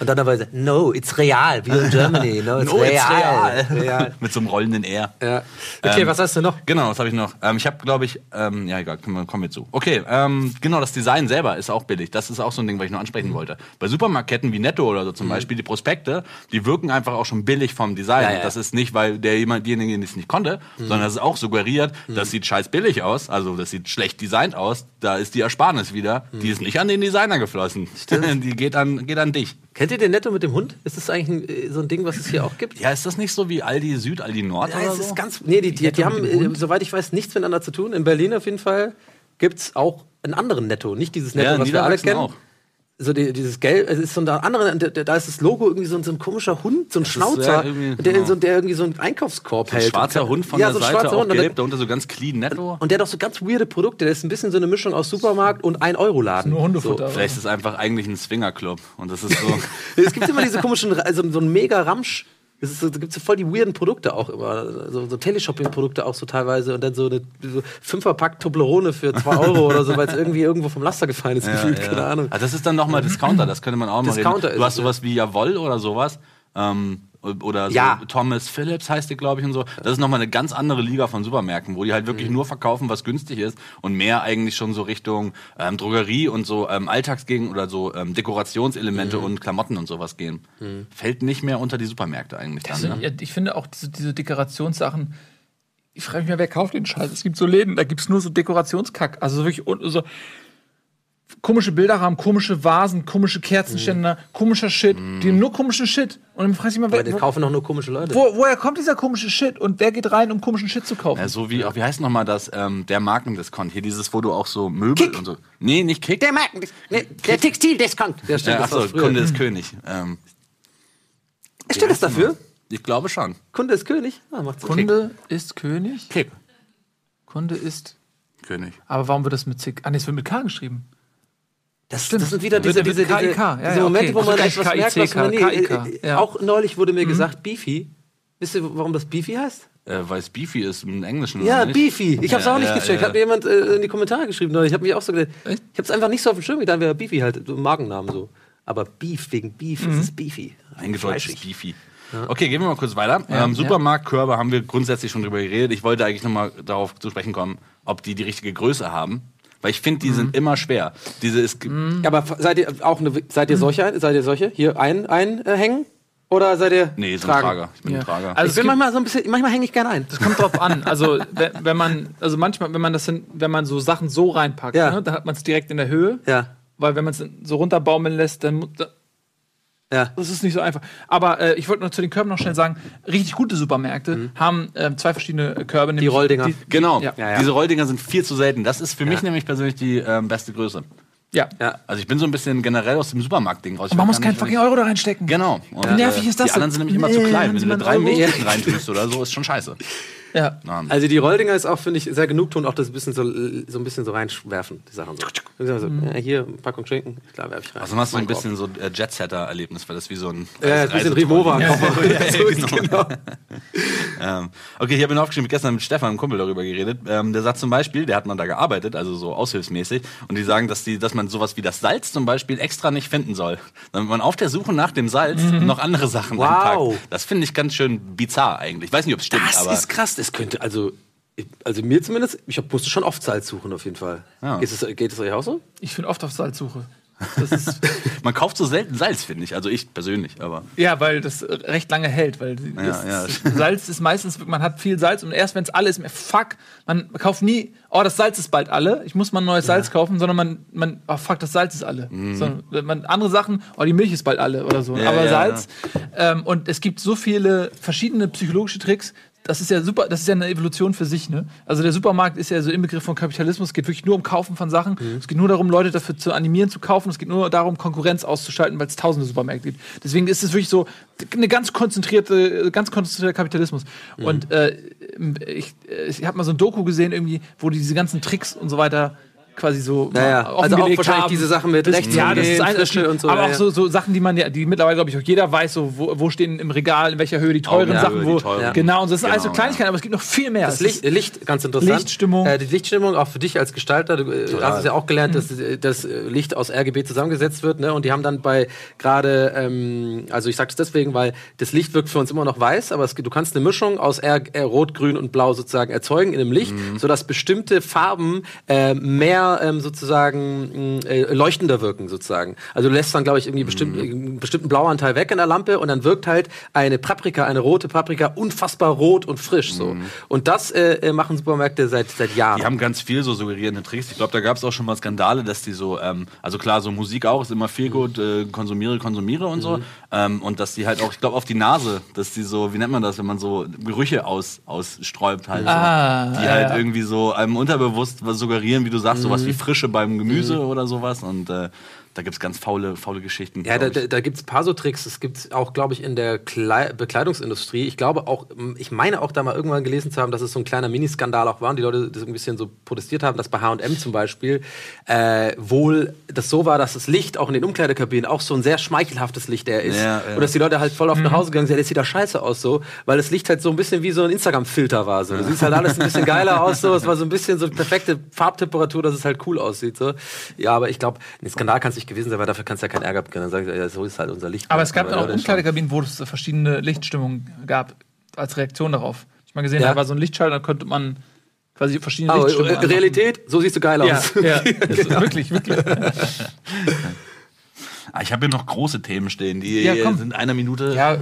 Und dann aber no, it's real, we in Germany. No, it's No, real. it's real. real. *laughs* Mit so einem rollenden R. Ja. Okay, Ähm, was hast du noch? Genau, was habe ich noch? Ähm, ich habe, glaube ich, ähm, ja egal, kommen wir, zu. Okay, ähm, genau, das Design selber ist auch billig. Das ist auch so ein Ding, was ich noch ansprechen Mhm. wollte. Bei Supermarktketten wie Netto oder so zum Beispiel, die Prospekte, die wirken einfach auch schon billig vom Design. Ja, ja. Das ist nicht, weil der jemand, derjenige es nicht konnte, sondern das ist auch suggeriert, Mhm. das sieht scheiß billig aus, also das sieht schlecht designt aus, da ist die Ersparnis wieder, Mhm. die ist nicht an den Designer geflossen. *laughs* die geht an, geht an dich. Kennt ihr den Netto mit dem Hund? Ist das eigentlich ein, äh, so ein Ding, was es hier auch gibt? Ja, ist das nicht so wie Aldi Süd, Aldi Nord Ja, oder es so? ist ganz. Nee, die, die, die haben, äh, soweit ich weiß, nichts miteinander zu tun. In Berlin auf jeden Fall gibt es auch einen anderen Netto. Nicht dieses Netto, Ja, was wir alle kennen. auch. So die, dieses Gelb, es ist so ein andere, da, ist das Logo irgendwie so, ein- so ein komischer Hund, so ein ist Schnauzer, der, genau. so, der irgendwie so einen Einkaufskorb Ein hält. schwarzer Hund von ja, der so ein Seite, schwarzer auch Hund. Und gelb, der, darunter so ganz clean netto. und der hat doch so ganz weirde Produkte. Der ist ein bisschen so eine Mischung aus Supermarkt und 1-Euro-Laden. Nur Hundefutter. Vielleicht ist es einfach eigentlich ein Swingerclub und das ist so. *laughs* Es gibt immer diese komischen, also so ein mega Ramsch. Es so, da gibt so voll die weirden Produkte auch immer. So, so Teleshopping-Produkte auch so teilweise. Und dann so eine so Fünferpack Toblerone für 2 Euro oder so, weil es irgendwie irgendwo vom Laster gefallen ist, gefühlt. Keine Ahnung. Ah, das ist dann nochmal Discounter, das könnte man auch mal Discounter reden. ist Du hast sowas wie Jawoll oder sowas. Ähm, oder so Ja. Thomas Phillips heißt die, glaube ich, und so. Das ist nochmal eine ganz andere Liga von Supermärkten, wo die halt Mhm. wirklich nur verkaufen, was günstig ist und mehr eigentlich schon so Richtung ähm, Drogerie und so ähm, Alltagsgegen oder so ähm, Dekorationselemente Mhm. und Klamotten und sowas gehen. Fällt nicht mehr unter die Supermärkte eigentlich dann. Also, Ne? ja, ich finde auch diese, diese Dekorationssachen. Ich frage mich mal, wer kauft den Scheiß? Es gibt so Läden, da gibt es nur so Dekorationskack. Also so wirklich so komische Bilderrahmen, komische Vasen, komische Kerzenständer, komischer Shit. Die haben nur komischen Shit. Und dann frage ich mich mal, wer, wo, kaufen doch nur komische Leute. wo, woher kommt dieser komische Shit? Und wer geht rein, um komischen Shit zu kaufen? Ja, so wie, wie heißt nochmal das, ähm, der Markendiscount? Hier dieses, wo du auch so Möbel und so. Nee, nicht Kick. Der Marken, nee, der Textildiscount. Der stimmt, ja, war achso. Kunde ist König. Ähm, Steht das dafür? ich glaube schon. Kunde ist König? Ah. Kunde ist König. Kick. Kunde ist. König. Aber warum wird das mit C? Ah, nee, es wird mit K geschrieben. Das, Stimmt. das sind wieder diese, diese, diese, KIK, ja, diese ja, Momente, okay. wo man Also etwas KICK, merkt, was man nie, äh, KIK, äh, ja. Auch neulich wurde mir gesagt, Beefy. Wisst ihr, warum das Beefy heißt? Äh, weil es Beefy ist im Englischen. Ja, oder nicht? Beefy. Ich hab's Ja, auch nicht ja, gecheckt. ja. Hat mir jemand äh, in die Kommentare geschrieben neulich. Ich habe mich auch so gedacht. Echt? Ich hab's einfach nicht so auf dem Schirm getan, wäre Beefy halt, so ein Markennamen so. Aber Beef, wegen Beef ist es Beefy. Eingedeutschtes Fleischig. Beefy. Okay, gehen wir mal kurz weiter. ähm, Supermarktkörbe haben wir grundsätzlich schon drüber geredet. Ich wollte eigentlich nochmal darauf zu sprechen kommen, ob die die richtige Größe haben. Weil ich finde, die Mhm. sind immer schwer. Diese ist, Ja, aber seid ihr auch eine, seid ihr solche, seid ihr solche? Hier ein, ein äh? Oder seid ihr Nee, so tragen? Trager. Ich bin Ja. ein Trager. Also Ich bin manchmal so ein bisschen, manchmal hänge ich gerne ein. Das kommt drauf an. Also wenn, wenn man, also manchmal, wenn man das, in, wenn man so Sachen so reinpackt, Ja. ne, dann hat man es direkt in der Höhe. Ja, Weil wenn man es so runterbaumeln lässt, dann ja. das ist nicht so einfach. Aber äh, ich wollte noch zu den Körben noch schnell sagen: Richtig gute Supermärkte haben ähm, zwei verschiedene Körbe. Die Rolldinger. genau, Ja. Ja, ja. diese Rolldinger sind viel zu selten. Das ist für mich nämlich persönlich die ähm, beste Größe. Ja. Ja. Also ich bin so ein bisschen generell aus dem Supermarkt-Ding raus. Und man muss keinen fucking Euro da reinstecken. Genau. Und, Wie nervig ist das Die anderen denn? sind nämlich immer zu klein. Wenn Sie du da drei? Milchtüten reintust oder so, ist schon scheiße. Ja. Ja. Also die Rolldinger ist auch, finde ich, sehr genugtuend, auch das bisschen so, so ein bisschen so reinwerfen, die Sachen so. so Mhm. ja, hier, eine Packung Schinken, klar, werfe ich rein. Also hast du ein bisschen so äh, Jet-Setter-Erlebnis, weil das wie so ein Ja, ein bisschen Rimowa. *laughs* Ja, ja, So ist genau. genau. *laughs* ähm, okay, ich habe mir noch aufgeschrieben, gestern mit Stefan, einem Kumpel, darüber geredet. Ähm, der sagt zum Beispiel, der hat man da gearbeitet, also so aushilfsmäßig, und die sagen, dass, die, dass man sowas wie das Salz zum Beispiel extra nicht finden soll. Damit man auf der Suche nach dem Salz noch andere Sachen Mhm. Wow. anpackt. Das finde ich ganz schön bizarr eigentlich. Ich weiß nicht, ob es stimmt, Das aber ist krass, das könnte, also, ich- also mir zumindest, ich hab, musste schon oft Salz suchen auf jeden Fall. Ja. Geht, es, geht es euch auch so? Ich bin oft auf Salzsuche. *laughs* Man kauft so selten Salz, finde ich. Also ich persönlich, aber. ja, weil das recht lange hält. Weil das, ja. *laughs* Salz ist meistens, man hat viel Salz und erst wenn es alle ist, fuck, man kauft nie, oh, das Salz ist bald alle, ich muss mal ein neues Salz kaufen, sondern man, man oh, fuck, das Salz ist alle. Sondern wenn man andere Sachen, oh, die Milch ist bald alle oder so. Mhm. Ja, Aber ja, Salz, Ähm, und es gibt so viele verschiedene psychologische Tricks, das ist ja super, das ist ja eine Evolution für sich, ne? Also der Supermarkt ist ja so im Begriff von Kapitalismus, es geht wirklich nur um Kaufen von Sachen. Mhm. Es geht nur darum, Leute dafür zu animieren, zu kaufen. Es geht nur darum, Konkurrenz auszuschalten, weil es tausende Supermärkte gibt. Deswegen ist es wirklich so eine ganz konzentrierte, ganz konzentrierter Kapitalismus. Mhm. Und äh, ich, ich habe mal so ein Doku gesehen, irgendwie, wo die diese ganzen Tricks und so weiter quasi so Ja, ja. mal Also auch wahrscheinlich haben. diese Sachen mit rechts ja, das ist ein, Frische und so, Aber ja, auch ja. so, so Sachen, die man ja, die mittlerweile, glaube ich, auch jeder weiß, so, wo, wo stehen im Regal, in welcher Höhe die teuren Augenhöhe, Sachen, die wo. teuren. Genau, und das sind alles so Genau, Kleinigkeiten, aber es gibt noch viel mehr. Das ist- Licht, Licht, ganz interessant. Lichtstimmung. Äh, die Lichtstimmung, auch für dich als Gestalter, du äh, hast es ja auch gelernt, dass äh, das äh, Licht aus RGB zusammengesetzt wird. Ne? Und die haben dann bei gerade, ähm, also ich sage es deswegen, weil das Licht wirkt für uns immer noch weiß, aber es, du kannst eine Mischung aus R äh, Rot, Grün und Blau sozusagen erzeugen in einem Licht, Mhm. sodass bestimmte Farben äh, mehr mehr ähm, sozusagen mh, äh, leuchtender wirken sozusagen. Also du lässt dann, glaube ich, irgendwie bestimmt, einen bestimmten Blauanteil weg in der Lampe und dann wirkt halt eine Paprika, eine rote Paprika unfassbar rot und frisch so. Und das äh, äh, machen Supermärkte seit seit Jahren. Die haben ganz viel so suggerierende Tricks. Ich glaube, da gab es auch schon mal Skandale, dass die so, ähm, also klar, so Musik auch ist immer viel gut, äh, konsumiere, konsumiere und so. Ähm, und dass die halt auch, ich glaube, auf die Nase, dass die so, wie nennt man das, wenn man so Gerüche aus, aussträubt halt. Ah, so. Die ja, halt ja. irgendwie so einem unterbewusst was suggerieren, wie du sagst, sowas wie Frische beim Gemüse oder sowas. Und äh, da gibt's ganz faule, faule Geschichten. Ja, da, da, da gibt es ein paar so Tricks. Das gibt es auch, glaube ich, in der Klei Bekleidungsindustrie. Ich glaube auch, ich meine auch da mal irgendwann gelesen zu haben, dass es so ein kleiner Miniskandal auch war und die Leute das ein bisschen so protestiert haben, dass bei H&M zum Beispiel äh, wohl das so war, dass das Licht auch in den Umkleidekabinen auch so ein sehr schmeichelhaftes Licht er ist. Ja, ja. Und dass die Leute halt voll auf nach Hause gegangen sind, ja, das sieht da scheiße aus so, weil das Licht halt so ein bisschen wie so ein Instagram-Filter war. So. Du siehst halt alles ein bisschen geiler aus, so. Es war so ein bisschen so perfekte Farbtemperatur, dass es halt cool aussieht. So. Ja, aber ich glaube, ein Skandal kann es nicht gewesen sein, weil dafür kannst du ja keinen Ärger bekommen. Dann sag ich, ja, so ist halt unser Licht. Aber es gab dann auch. Umkleidekabinen, wo es verschiedene Lichtstimmungen gab, als Reaktion darauf. Ich mal gesehen, Ja. da war so ein Lichtschalter, da konnte man quasi verschiedene Oh, Lichtstimmungen äh, anmachen. Realität, so siehst du geil Ja, aus. ja. Das- *laughs* *laughs* wirklich, wirklich. Ah, ich habe hier noch große Themen stehen, die Ja, komm. sind in einer Minute. Ja,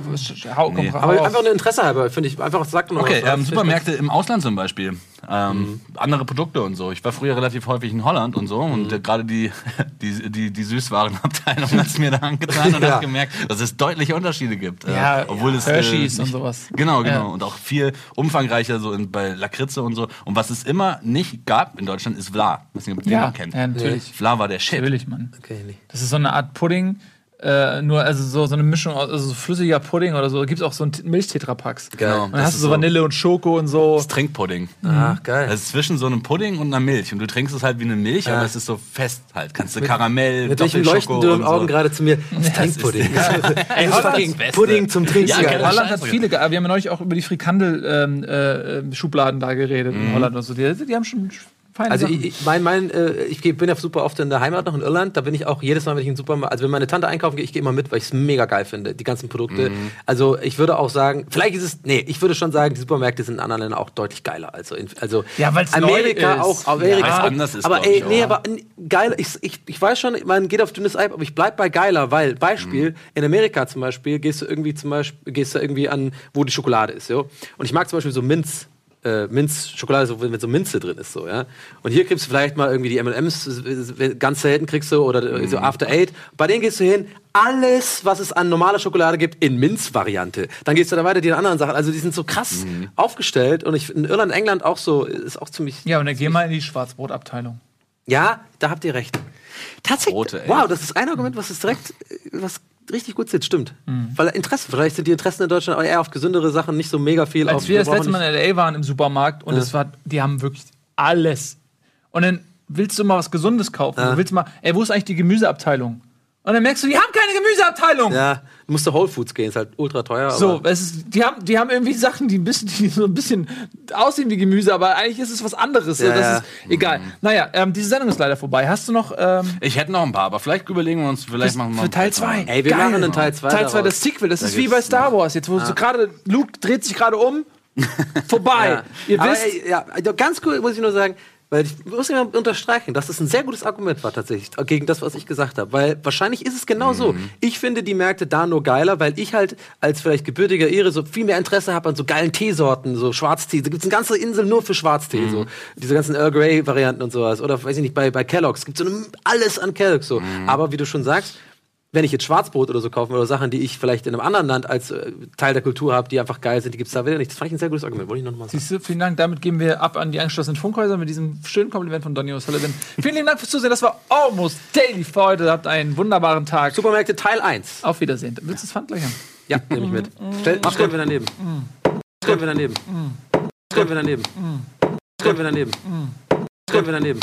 hau, komm, Nee. hau Aber einfach eine Interesse halber, finde ich. Einfach sag doch noch Okay, was. ähm, Supermärkte im Ausland zum Beispiel. Ähm, Andere Produkte und so. Ich war früher relativ häufig in Holland und so und äh, gerade die, *laughs* die, die, die Süßwarenabteilung *laughs* hat es mir da angetan und *laughs* Ja. hat gemerkt, dass es deutliche Unterschiede gibt. Äh, Ja, obwohl ja, es Hershey's und nicht- sowas. Genau, genau. Ja. Und auch viel umfangreicher so in, bei Lakritze und so. Und was es immer nicht gab in Deutschland, ist Vla. Ich weiß nicht, ob ihr den noch kennt. ja, natürlich. Vla war der Shit. Natürlich, Mann. Okay. Das ist so eine Art Pudding, äh, nur also so, so eine Mischung aus also so flüssiger Pudding oder so. Gibt es auch so einen Milchtetrapacks. Genau. Und dann Das hast du ist so Vanille und Schoko und so. Das ist Trinkpudding. Ach, geil. Das ist zwischen so einem Pudding und einer Milch. Und du trinkst es halt wie eine Milch, aber es ist so fest halt. Kannst du Karamell, Mit welchen Doppelschoko leuchten du und im so. Augen gerade zu mir? Das Trinkpudding. *laughs* Ey, Das ist Holland- fucking Beste. Pudding zum Trinken. Ja, Ja. Holland hat viele, ge- wir haben ja neulich auch über die Frikandel-Schubladen da geredet in Holland und so. Die, die haben schon feine Also Sachen. ich, mein, mein, äh, ich geh- bin ja super oft in der Heimat noch in Irland, da bin ich auch jedes Mal, wenn ich in den Supermarkt, also wenn meine Tante einkaufen geht, ich gehe immer mit, weil ich es mega geil finde, die ganzen Produkte. Also ich würde auch sagen, vielleicht ist es, nee, ich würde schon sagen, die Supermärkte sind in anderen Ländern auch deutlich geiler. Also, in, also Ja, weil's Amerika neu ist. auch, Amerika Ja, auch. anders ist, aber ey, ich, nee, auch. aber geiler, ich, ich, ich weiß schon, man geht auf dünnes Eis, aber ich bleib bei geiler, weil, Beispiel, in Amerika zum Beispiel, gehst du irgendwie zum Beispiel, gehst du irgendwie an, wo die Schokolade ist, jo? Und ich mag zum Beispiel so Minz, äh, Minz, Schokolade, so, wenn so Minze drin ist, so, ja. Und hier kriegst du vielleicht mal irgendwie die M&M's, äh, ganz selten kriegst du, oder äh, so After Eight. Bei denen gehst du hin, alles, was es an normaler Schokolade gibt, in Minz-Variante. Dann gehst du da weiter die anderen Sachen. Also die sind so krass aufgestellt und ich in Irland, England auch so, ist auch ziemlich. ja, und dann geh mal in die Schwarzbrotabteilung. Ja, da habt ihr recht. Tatsächlich. Brote, ey. wow, das ist ein Argument, was ist direkt, äh, was richtig gut sitzt, stimmt. Mhm. Weil Interesse, vielleicht sind die Interessen in Deutschland auch eher auf gesündere Sachen, nicht so mega viel Als auf. wir das letzte Mal in LA waren im Supermarkt und es war, die haben wirklich alles. Und dann willst du mal was Gesundes kaufen. Du willst mal, ey, wo ist eigentlich die Gemüseabteilung? Und dann merkst du, die haben keine Gemüseabteilung. Ja, du musst zu Whole Foods gehen, ist halt ultra teuer. So, aber- es ist, die, haben, die haben irgendwie Sachen, die, ein bisschen, die so ein bisschen aussehen wie Gemüse, aber eigentlich ist es was anderes. Ja, das ja. ist egal. Naja, ähm, diese Sendung ist leider vorbei. Hast du noch ähm, Ich hätte noch ein paar, aber vielleicht überlegen wir uns, vielleicht machen wir für Teil 2? Ey, wir machen einen Teil 2. Teil 2, das Sequel. Das ist wie bei Star Wars. Jetzt, wo so gerade, Luke dreht sich gerade um. *laughs* Vorbei. Ja. Ihr Aber, wisst, ey, ja, also ganz cool muss ich nur sagen, weil ich muss immer unterstreichen, dass das ein sehr gutes Argument war tatsächlich gegen das, was ich gesagt habe. Weil wahrscheinlich ist es genau so. Mhm. Ich finde die Märkte da nur geiler, weil ich halt als vielleicht gebürtiger Ire so viel mehr Interesse habe an so geilen Teesorten, so Schwarztee. Da gibt es eine ganze Insel nur für Schwarztee, Mhm. so diese ganzen Earl Grey Varianten und sowas. Oder weiß ich nicht, bei, bei Kellogg's gibt es so alles an Kellogg's so. Mhm. Aber wie du schon sagst, wenn ich jetzt Schwarzbrot oder so kaufen oder Sachen, die ich vielleicht in einem anderen Land als äh, Teil der Kultur habe, die einfach geil sind, die gibt es da wieder nicht. Das fand ich ein sehr gutes Argument. Wollte ich noch mal sagen. Siehst du, vielen Dank. Damit geben wir ab an die angeschlossenen Funkhäuser mit diesem schönen Kompliment von Donny O'Sullivan. vielen lieben Dank fürs Zusehen. Das war Almost Daily für heute. Habt einen wunderbaren Tag. Supermärkte Teil 1. Auf Wiedersehen. Willst du das Pfand gleich haben? Ja, nehme ich mit. Stell, stellen wir daneben. Stellen wir daneben. Stellen wir daneben. Stellen wir daneben. Stellen wir daneben.